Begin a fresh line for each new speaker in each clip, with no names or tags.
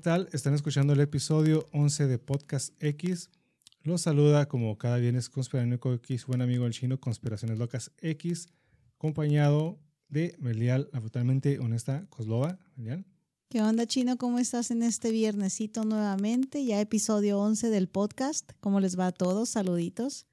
tal? Están escuchando el episodio 11 de Podcast X. Los saluda como cada viernes Conspiranoico X, buen amigo el chino Conspiraciones Locas X, acompañado de Melial, la brutalmente honesta Coslova. Melial.
¿Qué onda, Chino? ¿Cómo estás en este viernesito nuevamente? Ya episodio 11 del podcast. ¿Cómo les va a todos? Saluditos.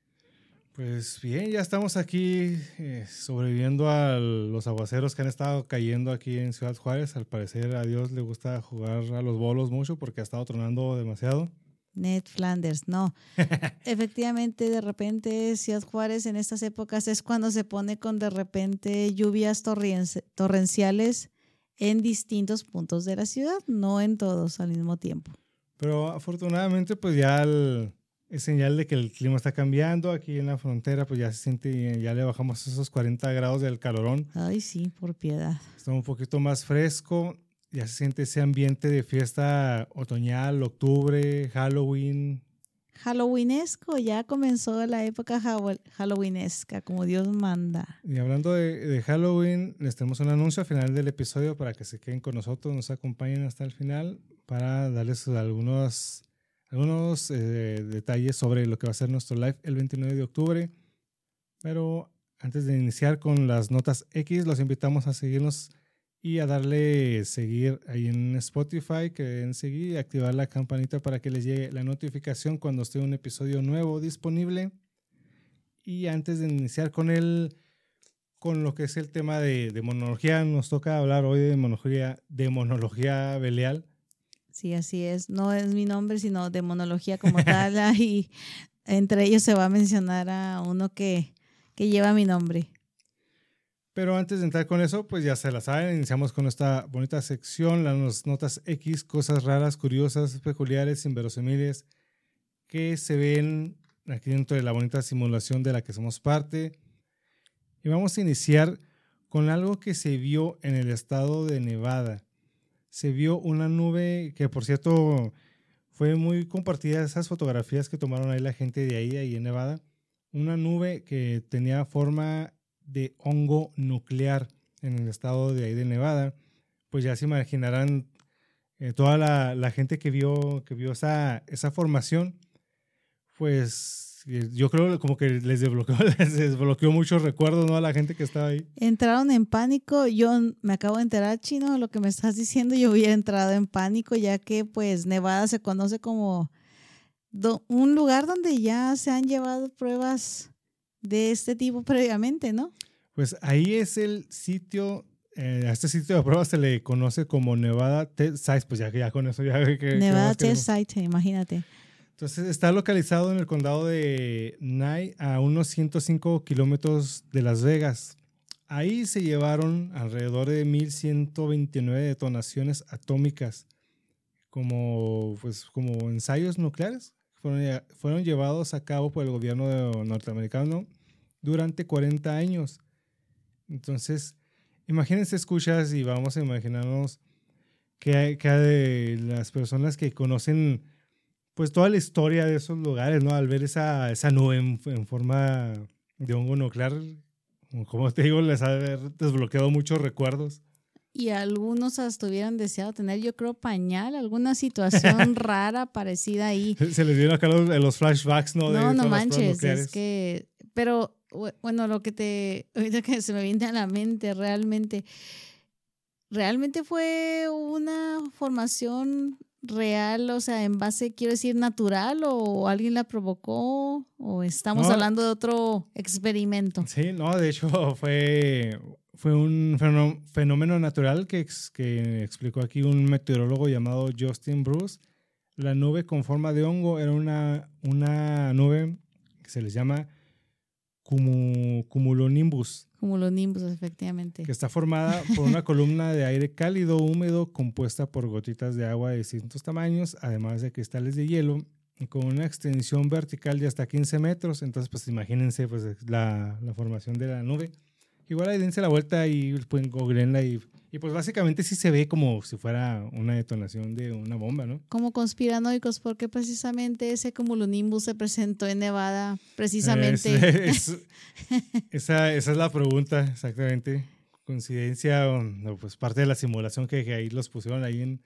Pues bien, ya estamos aquí eh, sobreviviendo a los aguaceros que han estado cayendo aquí en Ciudad Juárez. Al parecer a Dios le gusta jugar a los bolos mucho porque ha estado tronando demasiado.
Ned Flanders, no. Efectivamente, de repente Ciudad Juárez en estas épocas es cuando se pone con de repente lluvias torrenciales en distintos puntos de la ciudad, no en todos al mismo tiempo.
Pero afortunadamente pues ya es señal de que el clima está cambiando aquí en la frontera, pues ya se siente, ya le bajamos esos 40 grados del calorón.
Ay, sí, por piedad.
Está un poquito más fresco, ya se siente ese ambiente de fiesta otoñal, octubre, Halloween.
Halloweenesco, ya comenzó la época Halloweenesca, como Dios manda.
Y hablando de, Halloween, les tenemos un anuncio al final del episodio para que se queden con nosotros, nos acompañen hasta el final para darles algunos, algunos eh, detalles sobre lo que va a ser nuestro live el 29 de octubre. Pero antes de iniciar con las notas X, los invitamos a seguirnos y a darle seguir ahí en Spotify, que den activar la campanita para que les llegue la notificación cuando esté un episodio nuevo disponible. Y antes de iniciar con el con lo que es el tema de demonología, nos toca hablar hoy de demonología, demonología beleal.
Sí, así es. No es mi nombre, sino demonología como tal. y entre ellos se va a mencionar a uno que, que lleva mi nombre.
Pero antes de entrar con eso, pues ya se la saben, iniciamos con esta bonita sección, las notas X, cosas raras, curiosas, peculiares, inverosímiles, que se ven aquí dentro de la bonita simulación de la que somos parte. Y vamos a iniciar con algo que se vio en el estado de Nevada. Se vio una nube que, por cierto, fue muy compartida, esas fotografías que tomaron ahí la gente de ahí, ahí en Nevada. Una nube que tenía forma de hongo nuclear en el estado de ahí de Nevada, pues ya se imaginarán eh, toda la, gente que vio, que vio esa, esa formación, pues yo creo como que les desbloqueó, les desbloqueó muchos recuerdos ¿no? a la gente que estaba ahí.
Entraron en pánico, yo me acabo de enterar, Chino, lo que me estás diciendo, yo hubiera entrado en pánico ya que pues Nevada se conoce como un lugar donde ya se han llevado pruebas de este tipo previamente, ¿no?
Pues ahí es el sitio, eh, a este sitio de prueba se le conoce como Nevada Test Site, pues ya, ya con eso ya
que... Nevada Test Site, imagínate.
Entonces está localizado en el condado de Nye, a unos 105 kilómetros de Las Vegas. Ahí se llevaron alrededor de 1.129 detonaciones atómicas como, pues, como ensayos nucleares. Fueron, llevados a cabo por el gobierno norteamericano durante 40 años. Entonces, imagínense, escuchas y vamos a imaginarnos que que de las personas que conocen pues toda la historia de esos lugares, ¿no? Al ver esa, esa nube en, forma de hongo nuclear, como te digo, les ha desbloqueado muchos recuerdos.
Y algunos hasta hubieran deseado tener, yo creo, pañal, alguna situación rara parecida ahí.
Se les dieron acá los, los flashbacks, ¿no?
No, no manches, es que, pero bueno, lo que te, ahorita que se me viene a la mente, realmente, realmente fue una formación real, o sea, en base, quiero decir, natural o alguien la provocó o estamos hablando de otro experimento.
Sí, no, de hecho fue, fue un fenómeno natural que, que explicó aquí un meteorólogo llamado Justin Bruce. La nube con forma de hongo era una, una nube que se les llama como cumulonimbus.
Cumulonimbus, efectivamente.
Que está formada por una columna de aire cálido, húmedo, compuesta por gotitas de agua de distintos tamaños, además de cristales de hielo, con una extensión vertical de hasta 15 metros. Entonces, pues imagínense pues, la, la formación de la nube. Igual ahí dense la vuelta y pueden googleenla y, y pues básicamente sí se ve como si fuera una detonación de una bomba, ¿no?
Como conspiranoicos, porque precisamente ese cumulonimbus se presentó en Nevada, precisamente.
esa, esa es la pregunta, exactamente. ¿Coincidencia o pues parte de la simulación que, ahí los pusieron ahí en,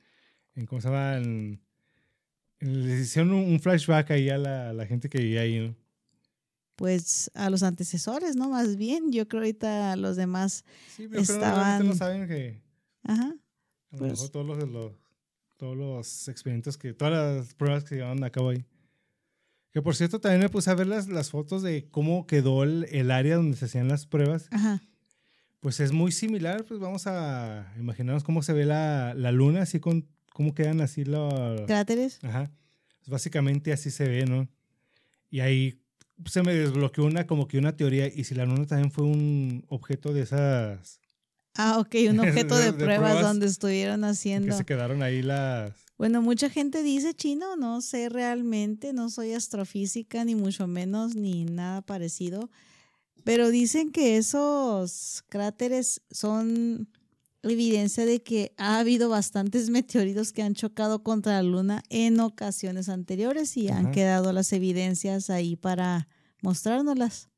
en ¿cómo se llama? En, les hicieron un, flashback ahí a la, a la gente que vivía ahí, ¿no?
Pues a los antecesores, ¿no? Más bien, yo creo ahorita los demás sí, pero estaban...
no saben que... Ajá. A lo pues mejor todos los, todos los experimentos que, todas las pruebas que se llevaban a cabo ahí. Que por cierto, también me puse a ver las, las fotos de cómo quedó el, el área donde se hacían las pruebas. Ajá. Pues es muy similar, pues vamos a imaginarnos cómo se ve la, la luna, así con cómo quedan así los...
Cráteres.
Ajá. Pues básicamente así se ve, ¿no? Y ahí se me desbloqueó una como que una teoría y si la luna también fue un objeto de esas
Ah, ok, un objeto de, pruebas, donde estuvieron haciendo.
Que se quedaron ahí las.
Bueno, mucha gente dice chino, no sé realmente, no soy astrofísica, ni mucho menos, ni nada parecido. Pero dicen que esos cráteres son evidencia de que ha habido bastantes meteoritos que han chocado contra la Luna en ocasiones anteriores y han quedado las evidencias ahí para mostrárnoslas.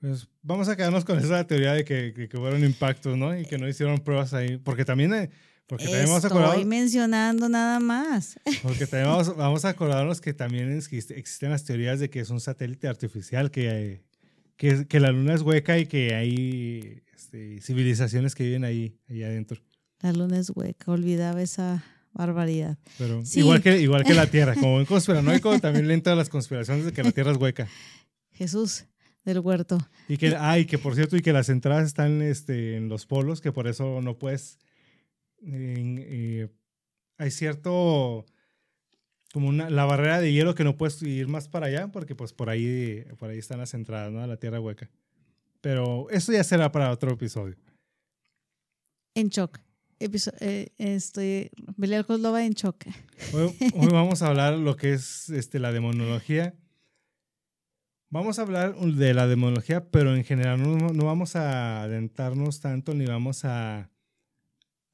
Pues vamos a quedarnos con esa teoría de que, que, fueron impactos, ¿no? Y que no hicieron pruebas ahí. Porque también, eh, porque también
vamos a acordarnos. Estoy mencionando nada más.
Porque también vamos, vamos, a acordarnos que también existen las teorías de que es un satélite artificial, que, que, que la luna es hueca y que hay este, civilizaciones que viven ahí, ahí adentro.
La luna es hueca, olvidaba esa barbaridad.
Pero igual, que, igual que la Tierra, como en conspiranoico, también le las conspiraciones de que la Tierra es hueca.
Jesús del huerto.
Y que, ah, que por cierto, y que las entradas están este, en los polos, que por eso no puedes. Eh, hay cierto. como una, la barrera de hielo que no puedes ir más para allá, porque pues por ahí, por ahí están las entradas, ¿no? A la tierra hueca. Pero eso ya será para otro episodio.
En shock. eh, estoy. Belial Kozlova en shock.
Hoy, hoy, vamos a hablar lo que es este, la demonología Vamos a hablar de la demonología, pero en general no, vamos a adentrarnos tanto ni vamos a,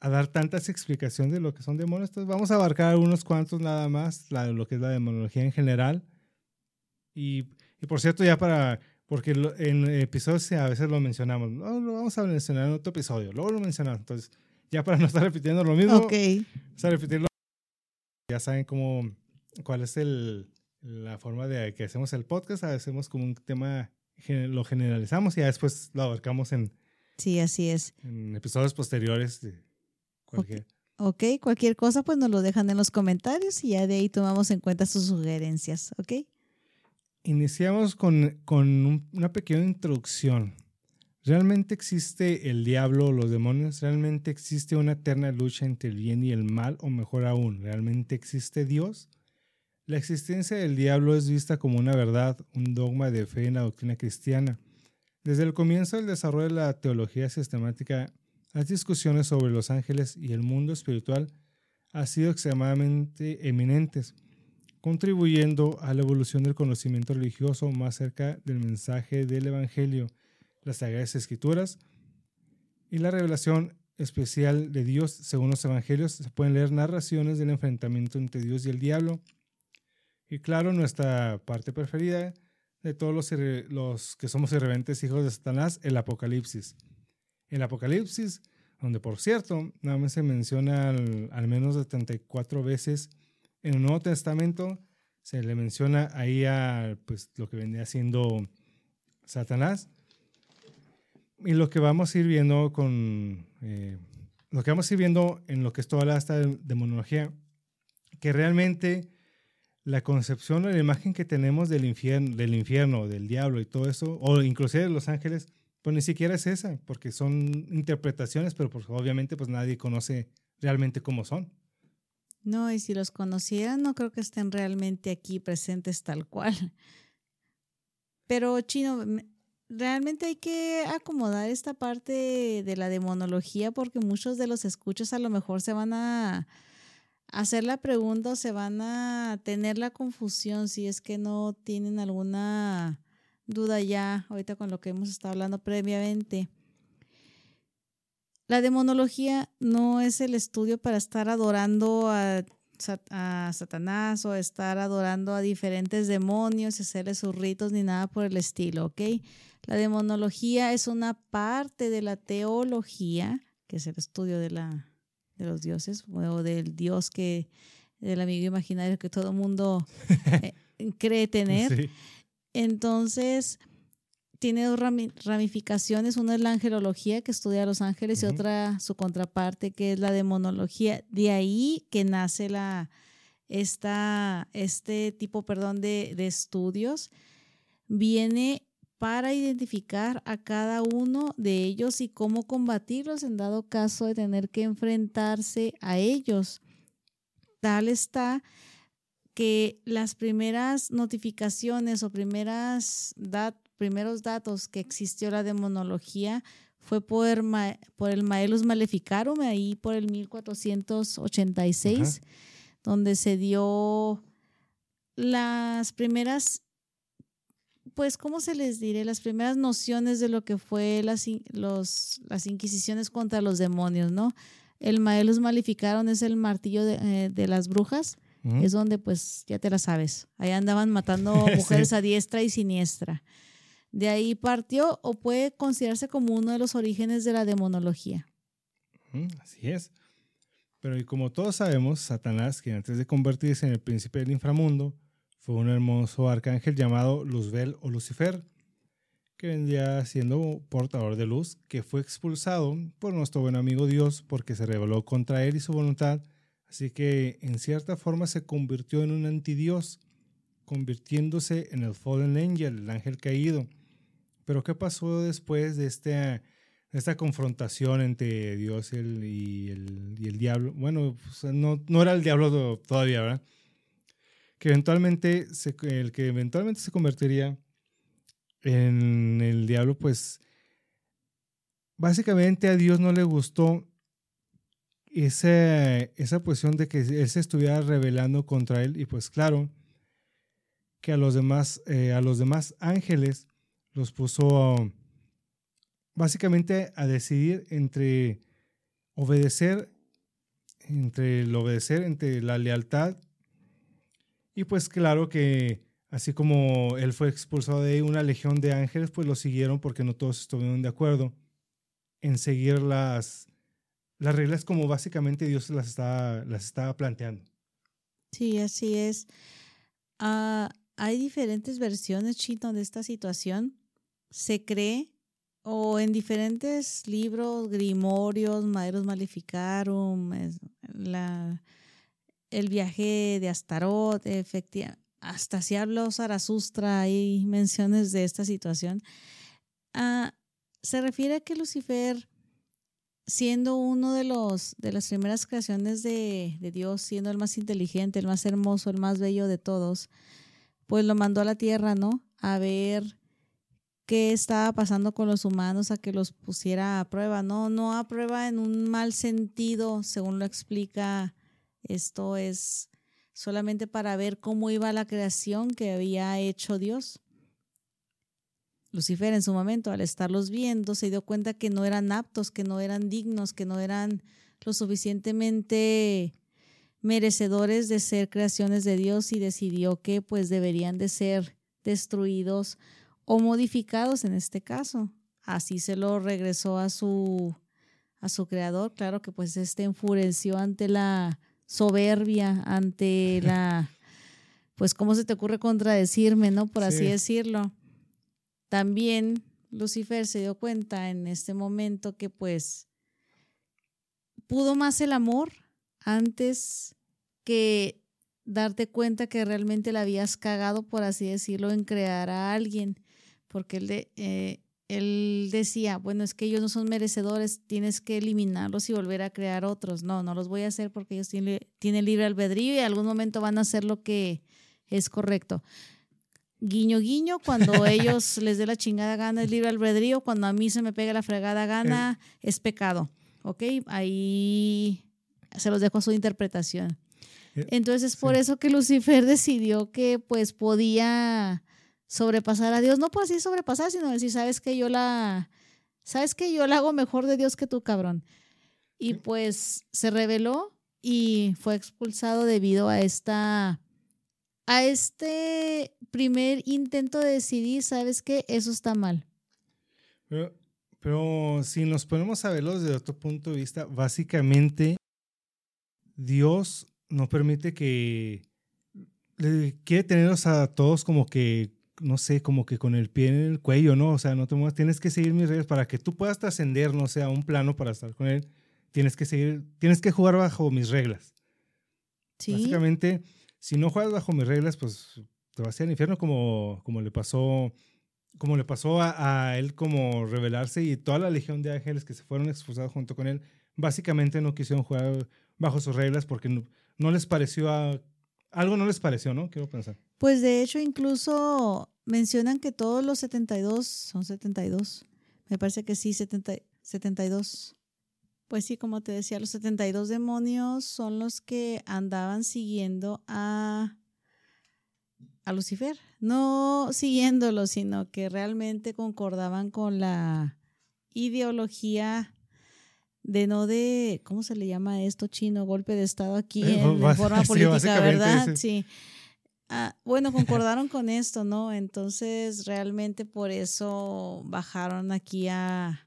a, dar tantas explicaciones de lo que son demonios. Entonces vamos a abarcar unos cuantos nada más, lo que es la demonología en general. Y, y por cierto, ya para, porque en episodios a veces lo mencionamos, no, lo vamos a mencionar en otro episodio, luego lo mencionamos. Entonces, ya para no estar repitiendo lo mismo,
okay.
vamos a repetirlo. Ya saben cómo, cuál es el, la forma de que hacemos el podcast, hacemos como un tema, lo generalizamos y ya después lo abarcamos en...
Sí, así es.
En episodios posteriores de
cualquier... Ok, cualquier cosa pues nos lo dejan en los comentarios y ya de ahí tomamos en cuenta sus sugerencias, ¿ok?
Iniciamos con, con una pequeña introducción. ¿Realmente existe el diablo o los demonios? ¿Realmente existe una eterna lucha entre el bien y el mal? O mejor aún, ¿realmente existe Dios? La existencia del diablo es vista como una verdad, un dogma de fe en la doctrina cristiana. Desde el comienzo del desarrollo de la teología sistemática, las discusiones sobre los ángeles y el mundo espiritual han sido extremadamente eminentes, contribuyendo a la evolución del conocimiento religioso más cerca del mensaje del Evangelio, las Sagradas Escrituras y la revelación especial de Dios según los Evangelios. Se pueden leer narraciones del enfrentamiento entre Dios y el diablo, y claro, nuestra parte preferida de todos los, que somos irreverentes hijos de Satanás, el Apocalipsis. El Apocalipsis, donde por cierto, nada más se menciona al, menos 74 veces en el Nuevo Testamento, se le menciona ahí a pues, lo que venía siendo Satanás. Y lo que vamos a ir viendo con. Eh, lo que vamos a ir viendo en lo que es toda esta demonología, que realmente la concepción o la imagen que tenemos del infierno, del infierno, del diablo y todo eso, o inclusive de los ángeles, pues ni siquiera es esa, porque son interpretaciones, pero pues obviamente pues nadie conoce realmente cómo son.
No, y si los conocieran, no creo que estén realmente aquí presentes tal cual. Pero, Chino, realmente hay que acomodar esta parte de la demonología porque muchos de los escuchos a lo mejor se van a hacer la pregunta o se van a tener la confusión si es que no tienen alguna duda ya ahorita con lo que hemos estado hablando previamente. La demonología no es el estudio para estar adorando a, Satanás o estar adorando a diferentes demonios y hacerle sus ritos ni nada por el estilo, ¿ok? La demonología es una parte de la teología, que es el estudio de, la, de los dioses o del dios que, del amigo imaginario que todo mundo eh, cree tener. Entonces, tiene dos ramificaciones. Una es la angelología, que estudia a los ángeles, y otra, su contraparte, que es la demonología. De ahí que nace la, esta, este tipo perdón, de, de estudios. Viene para identificar a cada uno de ellos y cómo combatirlos en dado caso de tener que enfrentarse a ellos. Tal está que las primeras notificaciones o primeras primeros datos que existió la demonología fue por, por el Maelus Maleficarum, ahí por el 1486, donde se dio las primeras, pues, ¿cómo se les diré? Las primeras nociones de lo que fue las, los, las inquisiciones contra los demonios, ¿no? El Maelus Maleficarum es el martillo de, eh, de las brujas es donde pues ya te la sabes. Ahí andaban matando mujeres a diestra y siniestra. De ahí partió o puede considerarse como uno de los orígenes de la demonología.
Así es. Pero y como todos sabemos, Satanás, quien antes de convertirse en el príncipe del inframundo, fue un hermoso arcángel llamado Luzbel o Lucifer, que vendría siendo portador de luz, que fue expulsado por nuestro buen amigo Dios porque se rebeló contra él y su voluntad Así que en cierta forma se convirtió en un antidios, convirtiéndose en el Fallen Angel, el ángel caído. Pero ¿qué pasó después de, este, esta confrontación entre Dios y el, y el, diablo? Bueno, pues, no, no, era el diablo todavía, ¿verdad? Que eventualmente, el que eventualmente se convertiría en el diablo, pues básicamente a Dios no le gustó esa, esa de que él se estuviera rebelando contra él y pues claro que a los demás, eh, a los demás ángeles los puso básicamente a decidir entre obedecer, entre el obedecer, entre la lealtad y pues claro que así como él fue expulsado de una legión de ángeles pues lo siguieron porque no todos estuvieron de acuerdo en seguir las, las reglas como básicamente Dios las estaba, las estaba planteando.
Sí, así es. Ah, hay diferentes versiones, Chito, de esta situación. Se cree, o en diferentes libros, grimorios, Maderos Maleficarum, el viaje de Astaroth, efectivamente, hasta si habló Zaratustra, hay menciones de esta situación. Ah, se refiere a que Lucifer siendo uno de los de las primeras creaciones de, Dios, siendo el más inteligente, el más hermoso, el más bello de todos, pues lo mandó a la tierra, ¿no? A ver qué estaba pasando con los humanos, a que los pusiera a prueba, no, no a prueba en un mal sentido, según lo explica, esto es solamente para ver cómo iba la creación que había hecho Dios. Lucifer en su momento, al estarlos viendo, se dio cuenta que no eran aptos, que no eran dignos, que no eran lo suficientemente merecedores de ser creaciones de Dios y decidió que pues deberían de ser destruidos o modificados en este caso. Así se lo regresó a su a su creador, claro que pues este enfureció ante la soberbia, ante la pues cómo se te ocurre contradecirme, ¿no? Por así decirlo. También Lucifer se dio cuenta en este momento que pues pudo más el amor antes que darte cuenta que realmente la habías cagado, por así decirlo, en crear a alguien, porque él, de, eh, él decía, bueno, es que ellos no son merecedores, tienes que eliminarlos y volver a crear otros. No, no los voy a hacer porque ellos tienen, tienen libre albedrío y en algún momento van a hacer lo que es correcto. guiño guiño, cuando ellos les dé la chingada gana es libre albedrío, cuando a mí se me pega la fregada gana es pecado. ¿Ok? Ahí se los dejo a su interpretación. Eh, Entonces es por eso que Lucifer decidió que pues podía sobrepasar a Dios, no por así sobrepasar, sino decir, sabes que yo la, sabes que yo la hago mejor de Dios que tú, cabrón. Y pues se reveló y fue expulsado debido a esta, a este primer intento de decidir, sabes que eso está mal.
Pero, pero si nos ponemos a verlo desde otro punto de vista, básicamente Dios no permite que quiere tenerlos a todos como que, no sé, como que con el pie en el cuello, ¿no? O sea, no te muevas, tienes que seguir mis reglas para que tú puedas trascender, no sé, a un plano para estar con él. Tienes que seguir, tienes que jugar bajo mis reglas. Sí. Básicamente, si no juegas bajo mis reglas, pues te vas a ir al infierno como, como le pasó como le pasó a, a, él como revelarse y toda la legión de ángeles que se fueron expulsados junto con él, básicamente no quisieron jugar bajo sus reglas porque no, les pareció a, algo no les pareció, ¿no? Quiero pensar.
Pues de hecho incluso mencionan que todos los 72 son 72. Me parece que sí, 70, 72. Pues sí, como te decía, los 72 demonios son los que andaban siguiendo a, a Lucifer. No siguiéndolo, sino que realmente concordaban con la ideología de no de, ¿cómo se le llama esto chino? Golpe de Estado aquí eh, en, forma política, ¿verdad? Sí. Ah, bueno, concordaron con esto, ¿no? Entonces, realmente por eso bajaron aquí a,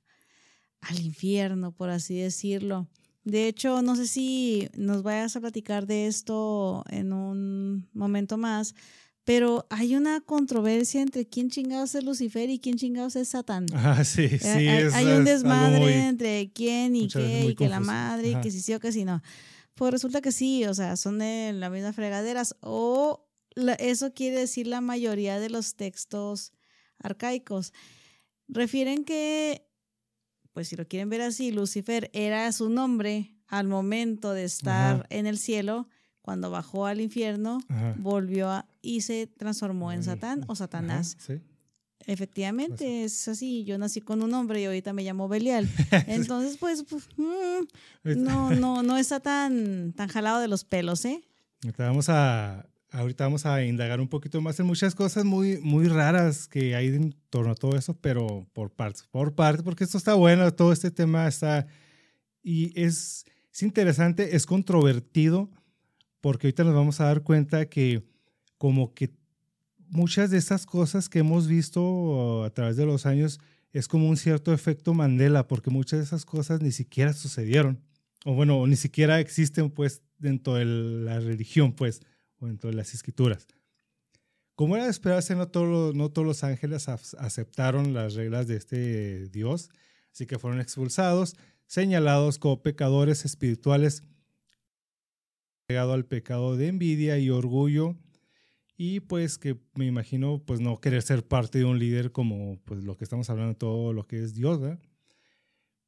al infierno, por así decirlo. De hecho, no sé si nos vayas a platicar de esto en un momento más, pero hay una controversia entre quién chingados es Lucifer y quién chingados es Satán.
Ah, sí, eh, sí.
Hay, un desmadre entre quién y qué, y que la madre, y que si sí o que si no. Pues resulta que sí, o sea, son de la misma fregaderas. O eso quiere decir la mayoría de los textos arcaicos. Refieren que, pues si lo quieren ver así, Lucifer era su nombre al momento de estar en el cielo cuando bajó al infierno, volvió a, y se transformó en Satán o Satanás. Efectivamente, es así. Yo nací con un nombre y ahorita me llamo Belial. Entonces, pues, pues mm, no, no, no está tan, tan jalado de los pelos, ¿eh?
Vamos a, ahorita vamos a indagar un poquito más en muchas cosas muy, muy raras que hay en torno a todo eso, pero por partes, por partes, porque esto está bueno, todo este tema está, y es, es interesante, es controvertido, porque ahorita nos vamos a dar cuenta que como que muchas de estas cosas que hemos visto a través de los años es como un cierto efecto Mandela, porque muchas de esas cosas ni siquiera sucedieron, o bueno, ni siquiera existen pues dentro de la religión, pues, dentro de las escrituras. Como era de esperarse, no todos, los ángeles aceptaron las reglas de este Dios, así que fueron expulsados, señalados como pecadores espirituales llegado al pecado de envidia y orgullo y pues que me imagino pues no querer ser parte de un líder como pues lo que estamos hablando todo lo que es Dios ¿verdad?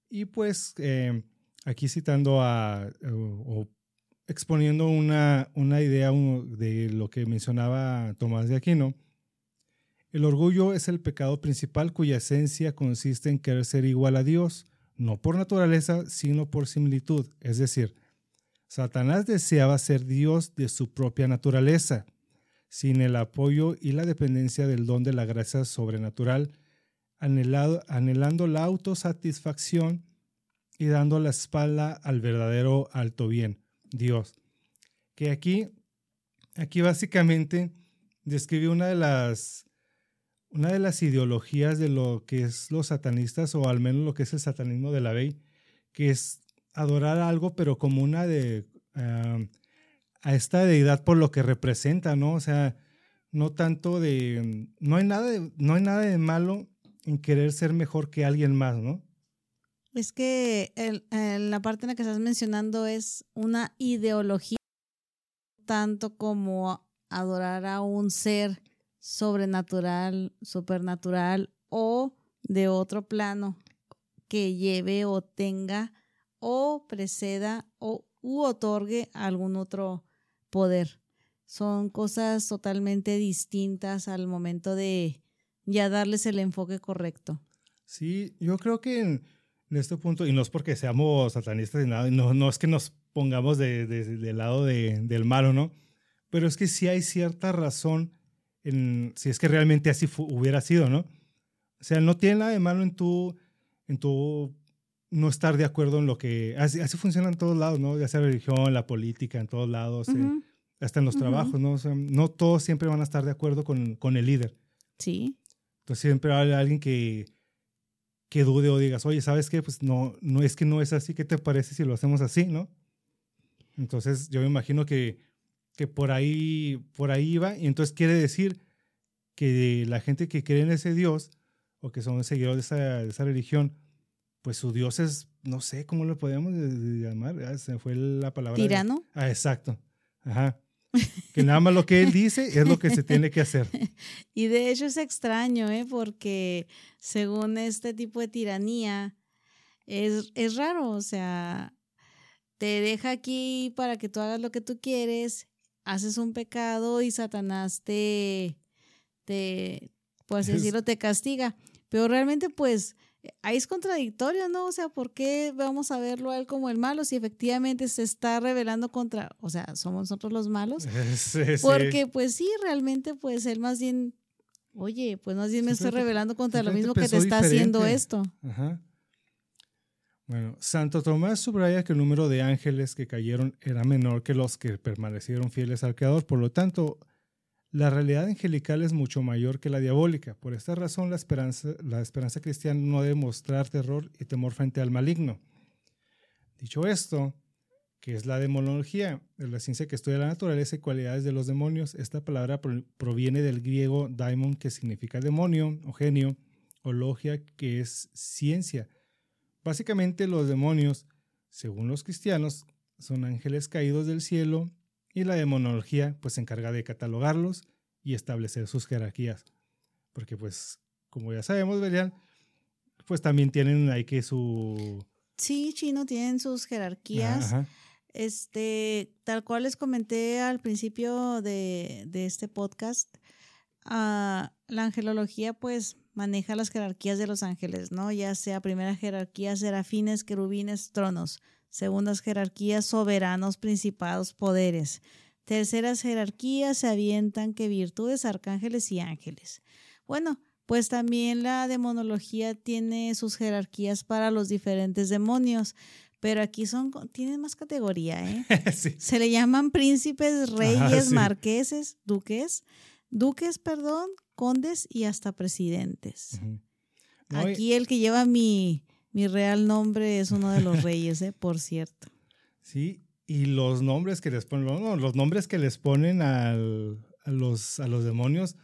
y pues eh, aquí citando a o, exponiendo una, una idea de lo que mencionaba Tomás de Aquino el orgullo es el pecado principal cuya esencia consiste en querer ser igual a Dios no por naturaleza sino por similitud. Es decir Satanás deseaba ser Dios de su propia naturaleza, sin el apoyo y la dependencia del don de la gracia sobrenatural, anhelando la autosatisfacción y dando la espalda al verdadero alto bien, Dios. Que aquí, aquí básicamente describe una de las una de las ideologías de lo que es los satanistas o al menos lo que es el satanismo de la ley, que es adorar algo, pero como una de a esta deidad por lo que representa, ¿no? O sea, no tanto de, no hay nada de, no hay nada de malo en querer ser mejor que alguien más, ¿no?
Es que la parte en la que estás mencionando es una ideología tanto como adorar a un ser sobrenatural, supernatural o de otro plano que lleve o tenga o preceda o u otorgue algún otro poder. son cosas totalmente distintas al momento de ya darles el enfoque correcto.
Sí, yo creo que en, este punto, y no es porque seamos satanistas ni nada, no, no es que nos pongamos de, del lado del malo, ¿no? Pero es que sí hay cierta razón en si es que realmente así hubiera sido, ¿no? O sea, no tiene nada de malo en tu, en tu no estar de acuerdo en lo que... Así, así funciona en todos lados, ¿no? Ya sea la religión, la política, en todos lados, eh, hasta en los trabajos, ¿no? O sea, no todos siempre van a estar de acuerdo con, con el líder.
Sí.
Entonces siempre hay alguien que, que dude o digas, oye, ¿sabes qué? Pues no, no es que no es así, ¿qué te parece si lo hacemos así, no? Entonces yo me imagino que, que por, ahí, por ahí iba y entonces quiere decir que la gente que cree en ese Dios o que son seguidores de esa, de esa religión, pues su Dios es, no sé cómo lo podemos llamar, ah, se fue la palabra.
Tirano.
ah, exacto. Ajá. Que nada más lo que él dice es lo que se tiene que hacer.
Y de hecho es extraño, ¿eh? porque según este tipo de tiranía, es, es raro, o sea, te deja aquí para que tú hagas lo que tú quieres, haces un pecado y Satanás te, te por así decirlo, te castiga. Pero realmente, pues, ahí es contradictorio, ¿no? O sea, ¿por qué vamos a verlo a él como el malo si efectivamente se está rebelando contra, o sea, somos nosotros los malos?
Sí,
Porque pues sí, realmente pues él más bien, oye, pues más bien me estoy rebelando contra lo mismo que te está haciendo esto.
Ajá. Bueno, Santo Tomás subraya que el número de ángeles que cayeron era menor que los que permanecieron fieles al Creador, por lo tanto, la realidad angelical es mucho mayor que la diabólica. Por esta razón, la esperanza, la esperanza cristiana no debe mostrar terror y temor frente al maligno. Dicho esto, que es la demonología, la ciencia que estudia la naturaleza y cualidades de los demonios, esta palabra proviene del griego daimon, que significa demonio o genio, o logia, que es ciencia. Básicamente los demonios, según los cristianos, son ángeles caídos del cielo y la demonología pues se encarga de catalogarlos y establecer sus jerarquías. Porque pues, como ya sabemos, Belial, pues también tienen ahí que su...
Sí, chino, tienen sus jerarquías. Este, tal cual les comenté al principio de, este podcast, ah, la angelología pues maneja las jerarquías de los ángeles, ¿no? Ya sea primera jerarquía, serafines, querubines, tronos segundas jerarquías, soberanos, principados, poderes. Terceras jerarquías se avientan que virtudes, arcángeles y ángeles. Bueno, pues también la demonología tiene sus jerarquías para los diferentes demonios, pero aquí son tienen más categoría, ¿eh? Se le llaman príncipes, reyes, marqueses, duques, duques, perdón, condes y hasta presidentes. aquí el que lleva mi mi real nombre es uno de los reyes, ¿eh? por cierto.
Sí, y los nombres que les ponen, los nombres que les ponen a, los, a los demonios,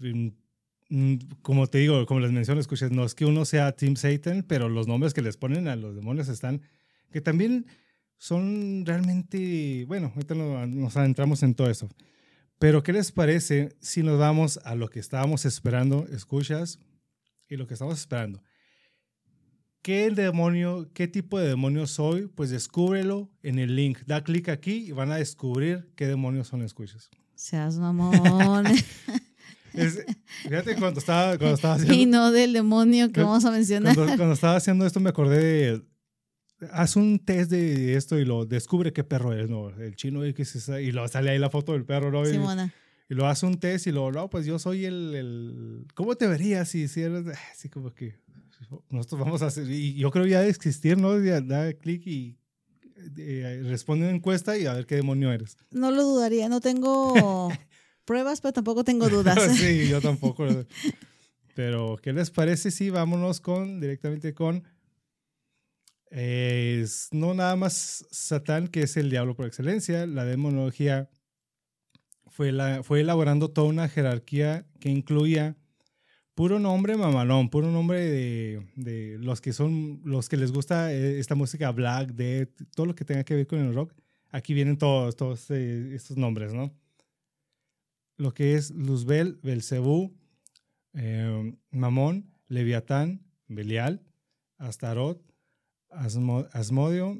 mm, mm, como te digo, como les menciono, escuches, no es que uno sea Team Satan, pero los nombres que les ponen a los demonios están, que también son realmente, bueno, ahorita nos adentramos en todo eso. Pero, ¿qué les parece si nos vamos a lo que estábamos esperando, escuchas, y lo que estamos esperando? ¿Qué demonio, qué tipo de demonio soy? Pues descúbrelo en el link. Da clic aquí y van a descubrir qué demonios son escuchas.
Seas mamón.
fíjate cuando estaba, cuando estaba haciendo.
Y no del demonio que vamos a mencionar.
Cuando, estaba haciendo esto me acordé de. Haz un test de esto y lo descubre qué perro es, ¿no? El chino X y lo sale ahí la foto del perro, ¿no?
Simona.
Y, lo hace un test y lo, no, pues yo soy el, el ¿cómo te verías si, si eres, así como que, nosotros vamos a hacer, y yo creo ya de existir, ¿no? Da clic y eh, responde una encuesta y a ver qué demonio eres.
No lo dudaría, no tengo pruebas, pero tampoco tengo dudas.
sí, yo tampoco. pero, ¿qué les parece si vámonos con, directamente con, no nada más Satán, que es el diablo por excelencia, la demonología fue, la, fue elaborando toda una jerarquía que incluía Puro nombre mamalón, puro nombre de, de, los que son, los que les gusta eh, esta música black, death, todo lo que tenga que ver con el rock. Aquí vienen todos, todos eh, estos nombres, ¿no? Lo que es Luzbel, Belcebú, eh, Mamón, Leviatán, Belial, Astarot, Asmodio,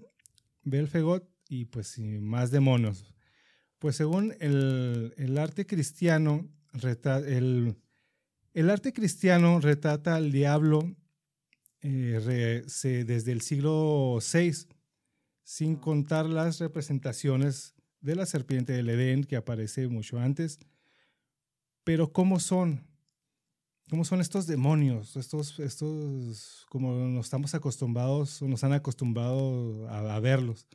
Belfegot y pues más demonios. Pues según el, arte cristiano, el, el, arte cristiano retrata al diablo eh, desde el siglo VI, sin contar las representaciones de la serpiente del Edén que aparece mucho antes. Pero ¿cómo son? ¿Cómo son estos demonios? Estos, estos, como nos estamos acostumbrados, o nos han acostumbrado a, verlos.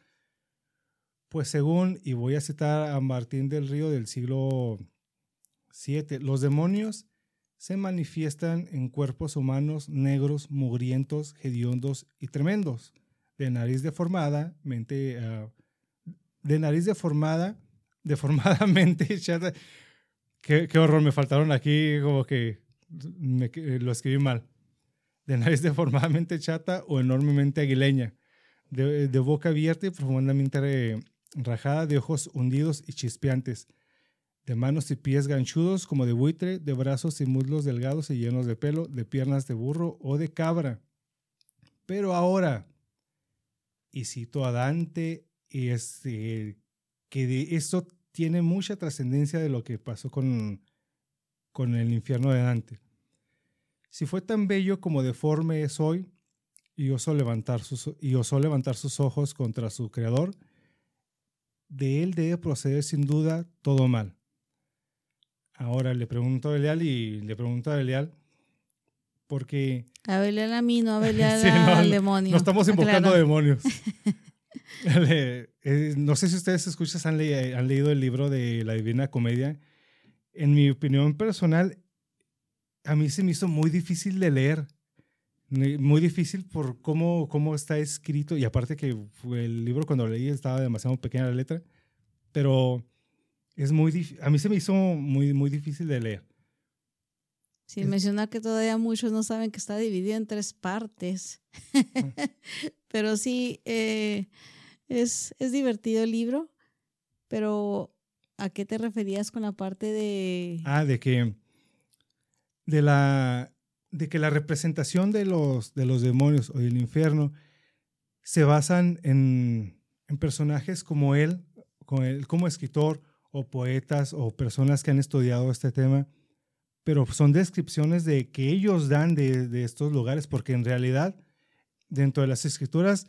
Pues según, y voy a citar a Martín del Río del siglo VII, los demonios se manifiestan en cuerpos humanos negros, mugrientos, hediondos y tremendos, de nariz deformada, mente, ah, de nariz deformada, deformadamente echada. Qué, horror, me faltaron aquí como que eh, lo escribí mal. De nariz deformadamente chata o enormemente aguileña. De, boca abierta y profundamente rajada, de ojos hundidos y chispeantes. De manos y pies ganchudos como de buitre, de brazos y muslos delgados y llenos de pelo, de piernas de burro o de cabra. Pero ahora, y cito a Dante, y este, que de esto tiene mucha trascendencia de lo que pasó con con el infierno de Dante. Si fue tan bello como deforme es hoy, y osó levantar sus, y osó levantar sus ojos contra su creador, de él debe proceder sin duda todo mal. Ahora le pregunto a Belial y le pregunto a Belial porque...
A Belial a mí, no a Belial al demonio.
No estamos invocando demonios. Eh, no sé si ustedes escuchan, han, han leído el libro de la Divina Comedia en mi opinión personal, a mí se me hizo muy difícil de leer. Muy difícil por cómo, cómo está escrito. Y aparte que el libro cuando leí estaba demasiado pequeña la letra. Pero es muy a mí se me hizo muy, muy difícil de leer.
Sin mencionar que todavía muchos no saben que está dividido en tres partes. pero sí, eh, es, es divertido el libro. Pero ¿A qué te referías con la parte de...?
Ah, de que... De la... De que la representación de los, de los demonios o del infierno se basan en, en personajes como él, como, él, como escritor o poetas o personas que han estudiado este tema, pero son descripciones de que ellos dan de, estos lugares, porque en realidad dentro de las escrituras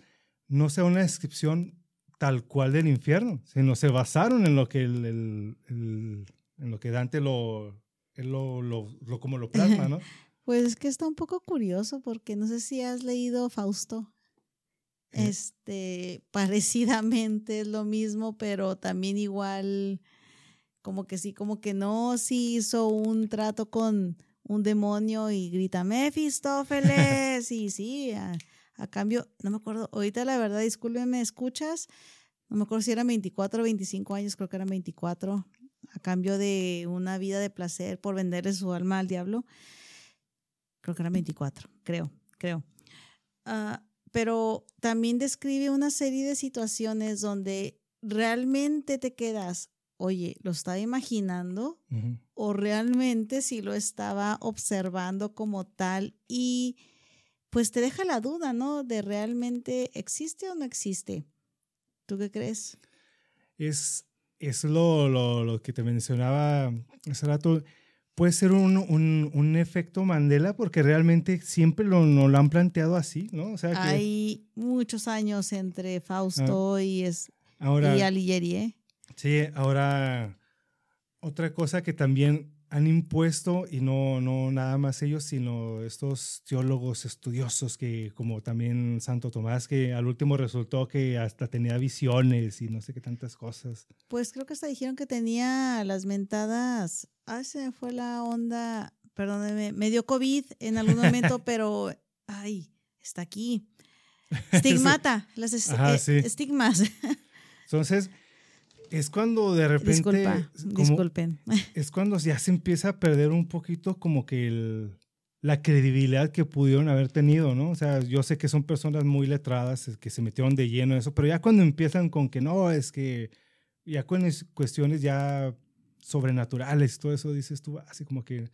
no sea una descripción tal cual del infierno, sino se basaron en lo que, el, en lo que Dante lo, lo, lo, como lo plasma, ¿no?
Pues es que está un poco curioso porque no sé si has leído Fausto. Este, parecidamente es lo mismo, pero también igual, como que sí, como que no, sí hizo un trato con un demonio y grita Mefistófeles, y sí, a cambio, no me acuerdo, ahorita la verdad, discúlpeme, escuchas, no me acuerdo si eran 24 o 25 años, creo que eran 24, a cambio de una vida de placer por venderle su alma al diablo. Creo que eran 24, creo, creo. Ah, pero también describe una serie de situaciones donde realmente te quedas, oye, ¿lo estaba imaginando? ¿O realmente si lo estaba observando como tal? Y pues te deja la duda, ¿no? De realmente existe o no existe. ¿Tú qué crees?
Es, es lo, lo, lo que te mencionaba hace rato. Puede ser un, un, un, efecto Mandela porque realmente siempre lo, no lo han planteado así, ¿no?
O sea Hay muchos años entre Fausto ah. y, es, ahora, y Alighieri, ¿eh?
Sí, ahora otra cosa que también han impuesto, y no, no nada más ellos, sino estos teólogos estudiosos que, como también Santo Tomás, que al último resultó que hasta tenía visiones y no sé qué tantas cosas.
Pues creo que hasta dijeron que tenía las mentadas, ah, se fue la onda, perdóneme, me dio COVID en algún momento, pero, ay, está aquí. Estigmata, las eh, estigmas.
Entonces, es cuando de repente.
Disculpa, disculpen.
Es cuando ya se empieza a perder un poquito como que el, la credibilidad que pudieron haber tenido, ¿no? O sea, yo sé que son personas muy letradas que se metieron de lleno en eso, pero ya cuando empiezan con que no, es que ya con cuestiones ya sobrenaturales, todo eso dices tú, así como que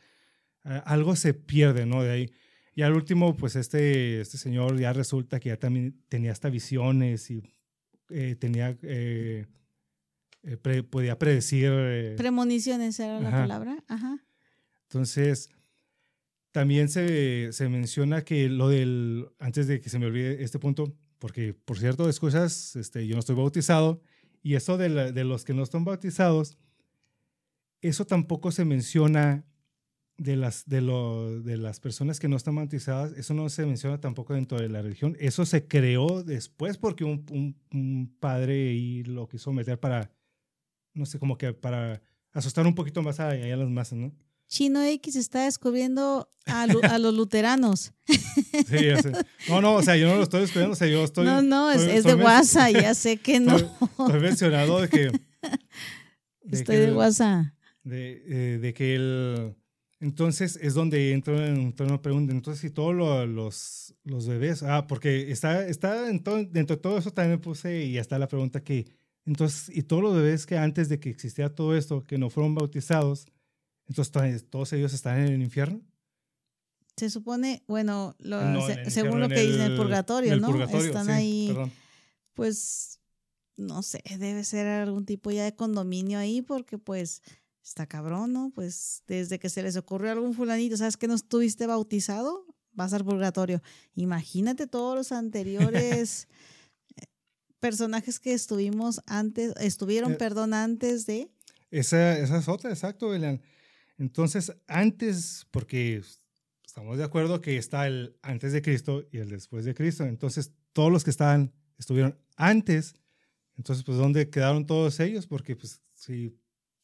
algo se pierde, ¿no? De ahí. Y al último, pues este, este señor ya resulta que ya también tenía hasta visiones y eh, tenía. Eh, eh, podía predecir.
Premoniciones era la palabra. Ajá.
Entonces, también se, se, menciona que lo del, antes de que se me olvide este punto, porque por cierto, de cosas, este, yo no estoy bautizado, y eso de, de los que no están bautizados, eso tampoco se menciona de las, de, lo, de las personas que no están bautizadas, eso no se menciona tampoco dentro de la religión. Eso se creó después porque un, un, padre lo quiso meter para, no sé, como que para asustar un poquito más a, a las masas, ¿no?
Chino X está descubriendo a, a los luteranos.
Sí, ya sé. No, no, o sea, yo no lo estoy descubriendo, o sea, yo estoy...
No, no, es, de WhatsApp, ya sé que no.
Estoy, mencionado de que...
estoy de WhatsApp.
De, eh, de que el entonces es donde entra, entra una pregunta. Entonces, si todos los, los bebés, ah, porque está, está dentro de todo eso también puse y está la pregunta que, entonces, y todos los bebés que antes de que existiera todo esto, que no fueron bautizados, entonces todos ellos están en el infierno.
Se supone, bueno, según lo que dice en el purgatorio, ¿no? están ahí, pues, no sé, debe ser algún tipo ya de condominio ahí, porque pues Está cabrón, ¿no? Pues desde que se les ocurrió a algún fulanito, ¿sabes que no estuviste bautizado? Vas al purgatorio. Imagínate todos los anteriores eh, personajes que estuvimos antes, estuvieron, eh, perdón, antes de.
Esa, esa es otra, exacto, Elian. Entonces, antes, porque estamos de acuerdo que está el antes de Cristo y el después de Cristo. Entonces, todos los que estaban, estuvieron antes, entonces, pues, ¿dónde quedaron todos ellos? Porque, pues, si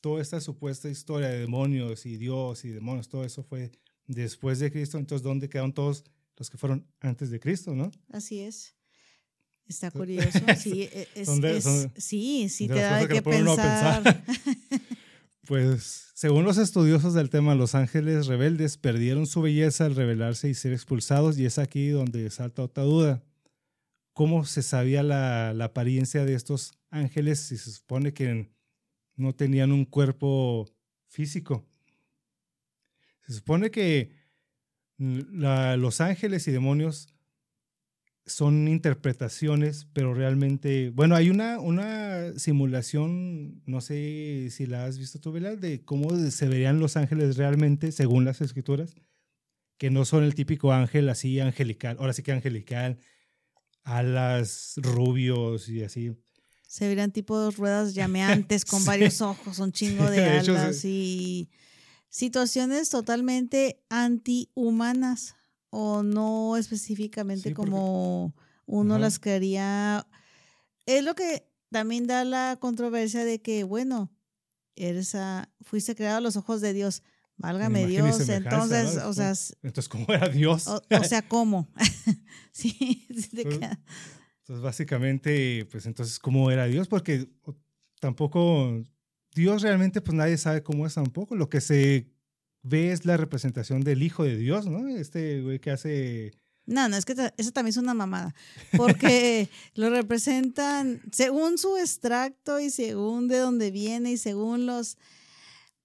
toda esta supuesta historia de demonios y Dios y demonios, todo eso fue después de Cristo. Entonces, ¿dónde quedaron todos los que fueron antes de Cristo, no?
Así es. Está curioso. Sí, e, es, sí, sí te da que, pensar.
pues, según los estudiosos del tema, los ángeles rebeldes perdieron su belleza al rebelarse y ser expulsados, y es aquí donde salta otra duda. ¿Cómo se sabía la, la apariencia de estos ángeles si se supone que no tenían un cuerpo físico. Se supone que los ángeles y demonios son interpretaciones, pero realmente, bueno, hay una, una simulación, no sé si la has visto tú, Bela, de cómo se verían los ángeles realmente según las escrituras, que no son el típico ángel así angelical, ahora sí que angelical, alas rubios y así.
Se verían tipo ruedas llameantes con varios ojos, un chingo de, alas y situaciones totalmente antihumanas o no específicamente como uno las quería. Es lo que también da la controversia de que, bueno, eres a, fuiste creado a los ojos de Dios. Válgame Dios. Entonces, o sea.
Entonces, ¿cómo era Dios?
O, sea, ¿cómo? sí, sí te pues, queda.
Entonces, básicamente, pues entonces, ¿cómo era Dios? Porque tampoco, Dios realmente, pues nadie sabe cómo es tampoco. Lo que se ve es la representación del Hijo de Dios, ¿no? Este güey que hace...
No, no, es que eso también es una mamada, porque lo representan según su extracto y según de dónde viene y según los,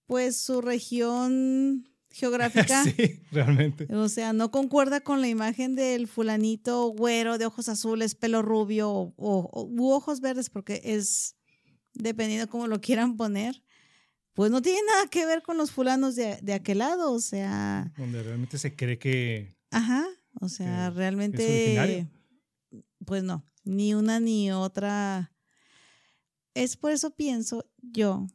pues su región geográfica.
sí, realmente.
O sea, no concuerda con la imagen del fulanito güero de ojos azules, pelo rubio o, u ojos verdes, porque es, dependiendo cómo lo quieran poner, pues no tiene nada que ver con los fulanos de, de aquel lado, o sea...
Donde realmente se cree que...
Ajá, o sea, realmente... pues no, ni una ni otra. Es por eso pienso yo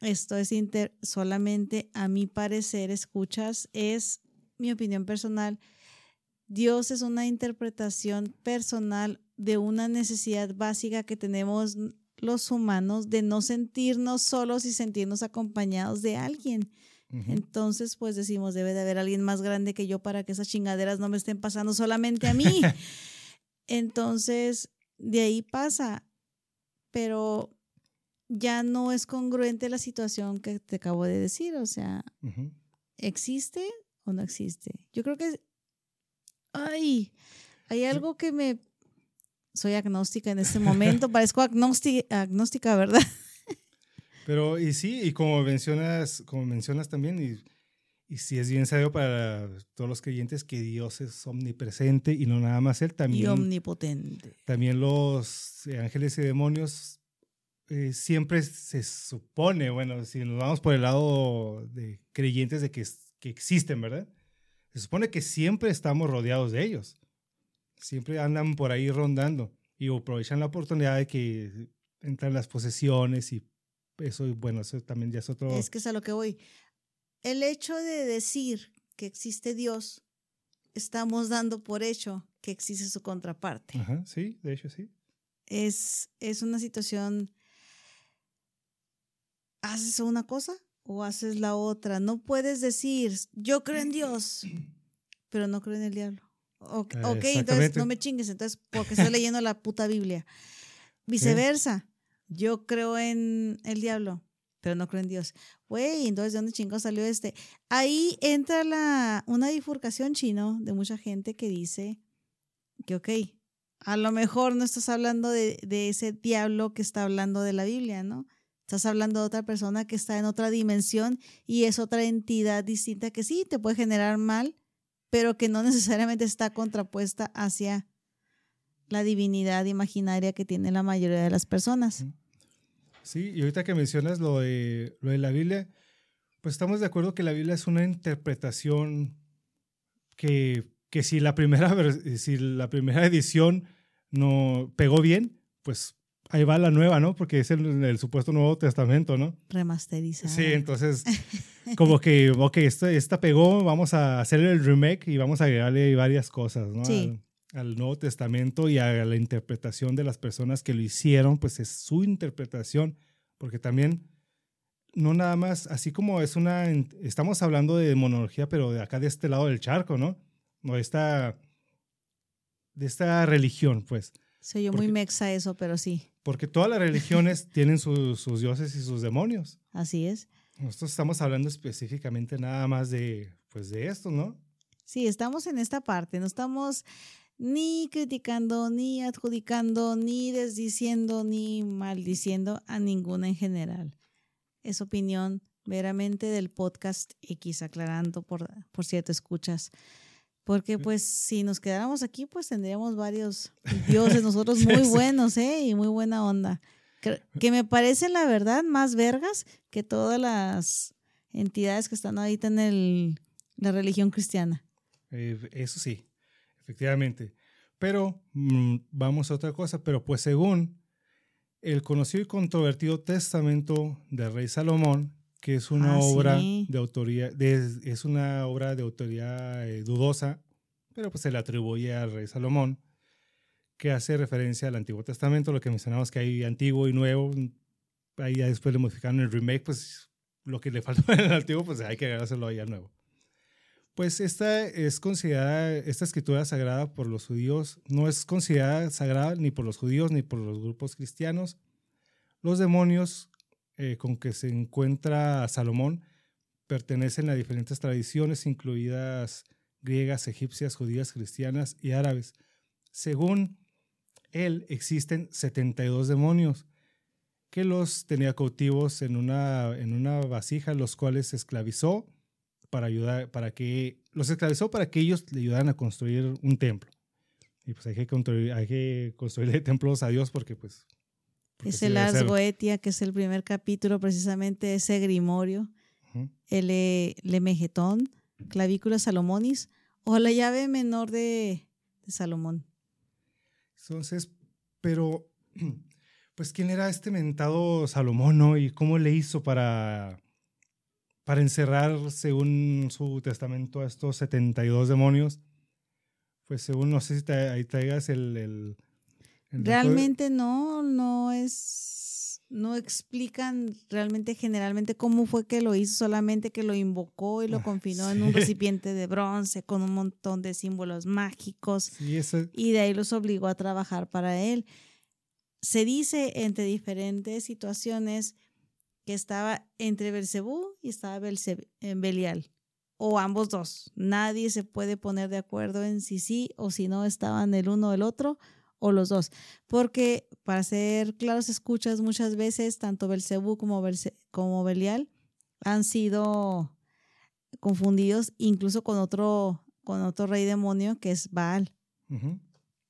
esto es inter solamente a mi parecer, escuchas, es mi opinión personal. Dios es una interpretación personal de una necesidad básica que tenemos los humanos de no sentirnos solos y sentirnos acompañados de alguien. Entonces, pues decimos, debe de haber alguien más grande que yo para que esas chingaderas no me estén pasando solamente a mí. Entonces, de ahí pasa. Pero ya no es congruente la situación que te acabo de decir. O sea, ¿existe o no existe? Yo creo que, ay, hay algo que me... Soy agnóstica en este momento, parezco agnóstica, ¿verdad?
Pero, y sí, y como mencionas, como mencionas también, y, y sí es bien sabido para todos los creyentes que Dios es omnipresente y no nada más Él, también.
Y omnipotente.
También los ángeles y demonios eh, siempre se supone, bueno, si nos vamos por el lado de creyentes de que, que existen, ¿verdad? Se supone que siempre estamos rodeados de ellos. Siempre andan por ahí rondando y aprovechan la oportunidad de que entran las posesiones y eso, bueno, eso también ya es otro...
Es que es a lo que voy. El hecho de decir que existe Dios, estamos dando por hecho que existe su contraparte.
Ajá, sí, de hecho sí.
Es, es una situación, haces una cosa o haces la otra. No puedes decir, yo creo en Dios, pero no creo en el diablo. Ok, entonces no me chingues, entonces porque estoy leyendo la puta Biblia. Viceversa, yo creo en el diablo, pero no creo en Dios. Güey, entonces, ¿de dónde chingo salió este? Ahí entra la, una bifurcación chino de mucha gente que dice que, ok, a lo mejor no estás hablando de, de ese diablo que está hablando de la Biblia, ¿no? Estás hablando de otra persona que está en otra dimensión y es otra entidad distinta que sí te puede generar mal, pero que no necesariamente está contrapuesta hacia la divinidad imaginaria que tiene la mayoría de las personas.
Sí, y ahorita que mencionas lo de, lo de la Biblia, pues estamos de acuerdo que la Biblia es una interpretación que, que si, la primera, si la primera edición no pegó bien, pues ahí va la nueva, ¿no? Porque es el, supuesto Nuevo Testamento, ¿no?
Remasterizada.
Sí, entonces, como que, ok, esta, esta pegó, vamos a hacer el remake y vamos a agregarle varias cosas, ¿no? Sí al Nuevo Testamento y a la interpretación de las personas que lo hicieron, pues es su interpretación, porque también no nada más, así como es una, estamos hablando de monología, pero de acá de este lado del charco, ¿no? No de esta, de esta religión, pues.
Soy yo muy mexa eso, pero sí.
Porque todas las religiones tienen sus dioses y sus demonios.
Así es.
Nosotros estamos hablando específicamente nada más de, pues de esto, ¿no?
Sí, estamos en esta parte, no estamos ni criticando, ni adjudicando, ni desdiciendo, ni maldiciendo a ninguna en general. Es opinión veramente del podcast X, aclarando por, por cierto, escuchas. Porque pues si nos quedáramos aquí, pues tendríamos varios dioses nosotros muy buenos, ¿eh? Y muy buena onda. Que, me parecen, la verdad, más vergas que todas las entidades que están ahorita en el, la religión cristiana.
Eh, eso sí, efectivamente. Pero mm, vamos a otra cosa, pero pues según el conocido y controvertido testamento del rey Salomón, que es una ah, obra de autoría, es una obra de autoría eh, dudosa, pero pues se le atribuye al rey Salomón, que hace referencia al Antiguo Testamento, lo que mencionamos que hay antiguo y nuevo, ahí ya después le modificaron el remake, pues lo que le faltó en el antiguo, pues hay que agregárselo ahí al nuevo. Pues esta es considerada, esta escritura sagrada por los judíos, no es considerada sagrada ni por los judíos ni por los grupos cristianos. Los demonios eh, con que se encuentra Salomón pertenecen a diferentes tradiciones, incluidas griegas, egipcias, judías, cristianas y árabes. Según él, existen 72 demonios que los tenía cautivos en una, en una vasija, los cuales esclavizó para ayudar, para que los esclavizó para que ellos le ayudaran a construir un templo. Y pues hay que construir, hay que construirle templos a Dios porque pues...
es el Ars Goetia, que es el primer capítulo precisamente ese grimorio, el Lemegetón, Clavícula Salomonis, o la llave menor de, de Salomón.
Entonces, pero, pues, ¿quién era este mentado Salomón, no? ¿Y cómo le hizo para para encerrar, según su testamento, a estos 72 demonios. Pues según, no sé si ahí traigas el...
realmente no, no es, no explican realmente generalmente cómo fue que lo hizo, solamente que lo invocó y lo ah, confinó en un recipiente de bronce con un montón de símbolos mágicos y de ahí los obligó a trabajar para él. Se dice entre diferentes situaciones que estaba entre Belcebú y estaba en Belial, o ambos dos. Nadie se puede poner de acuerdo en si sí o si no estaban el uno o el otro, o los dos. Porque, para ser claros, escuchas muchas veces, tanto Belcebú como, como Belial han sido confundidos incluso con otro, con otro rey demonio que es Baal.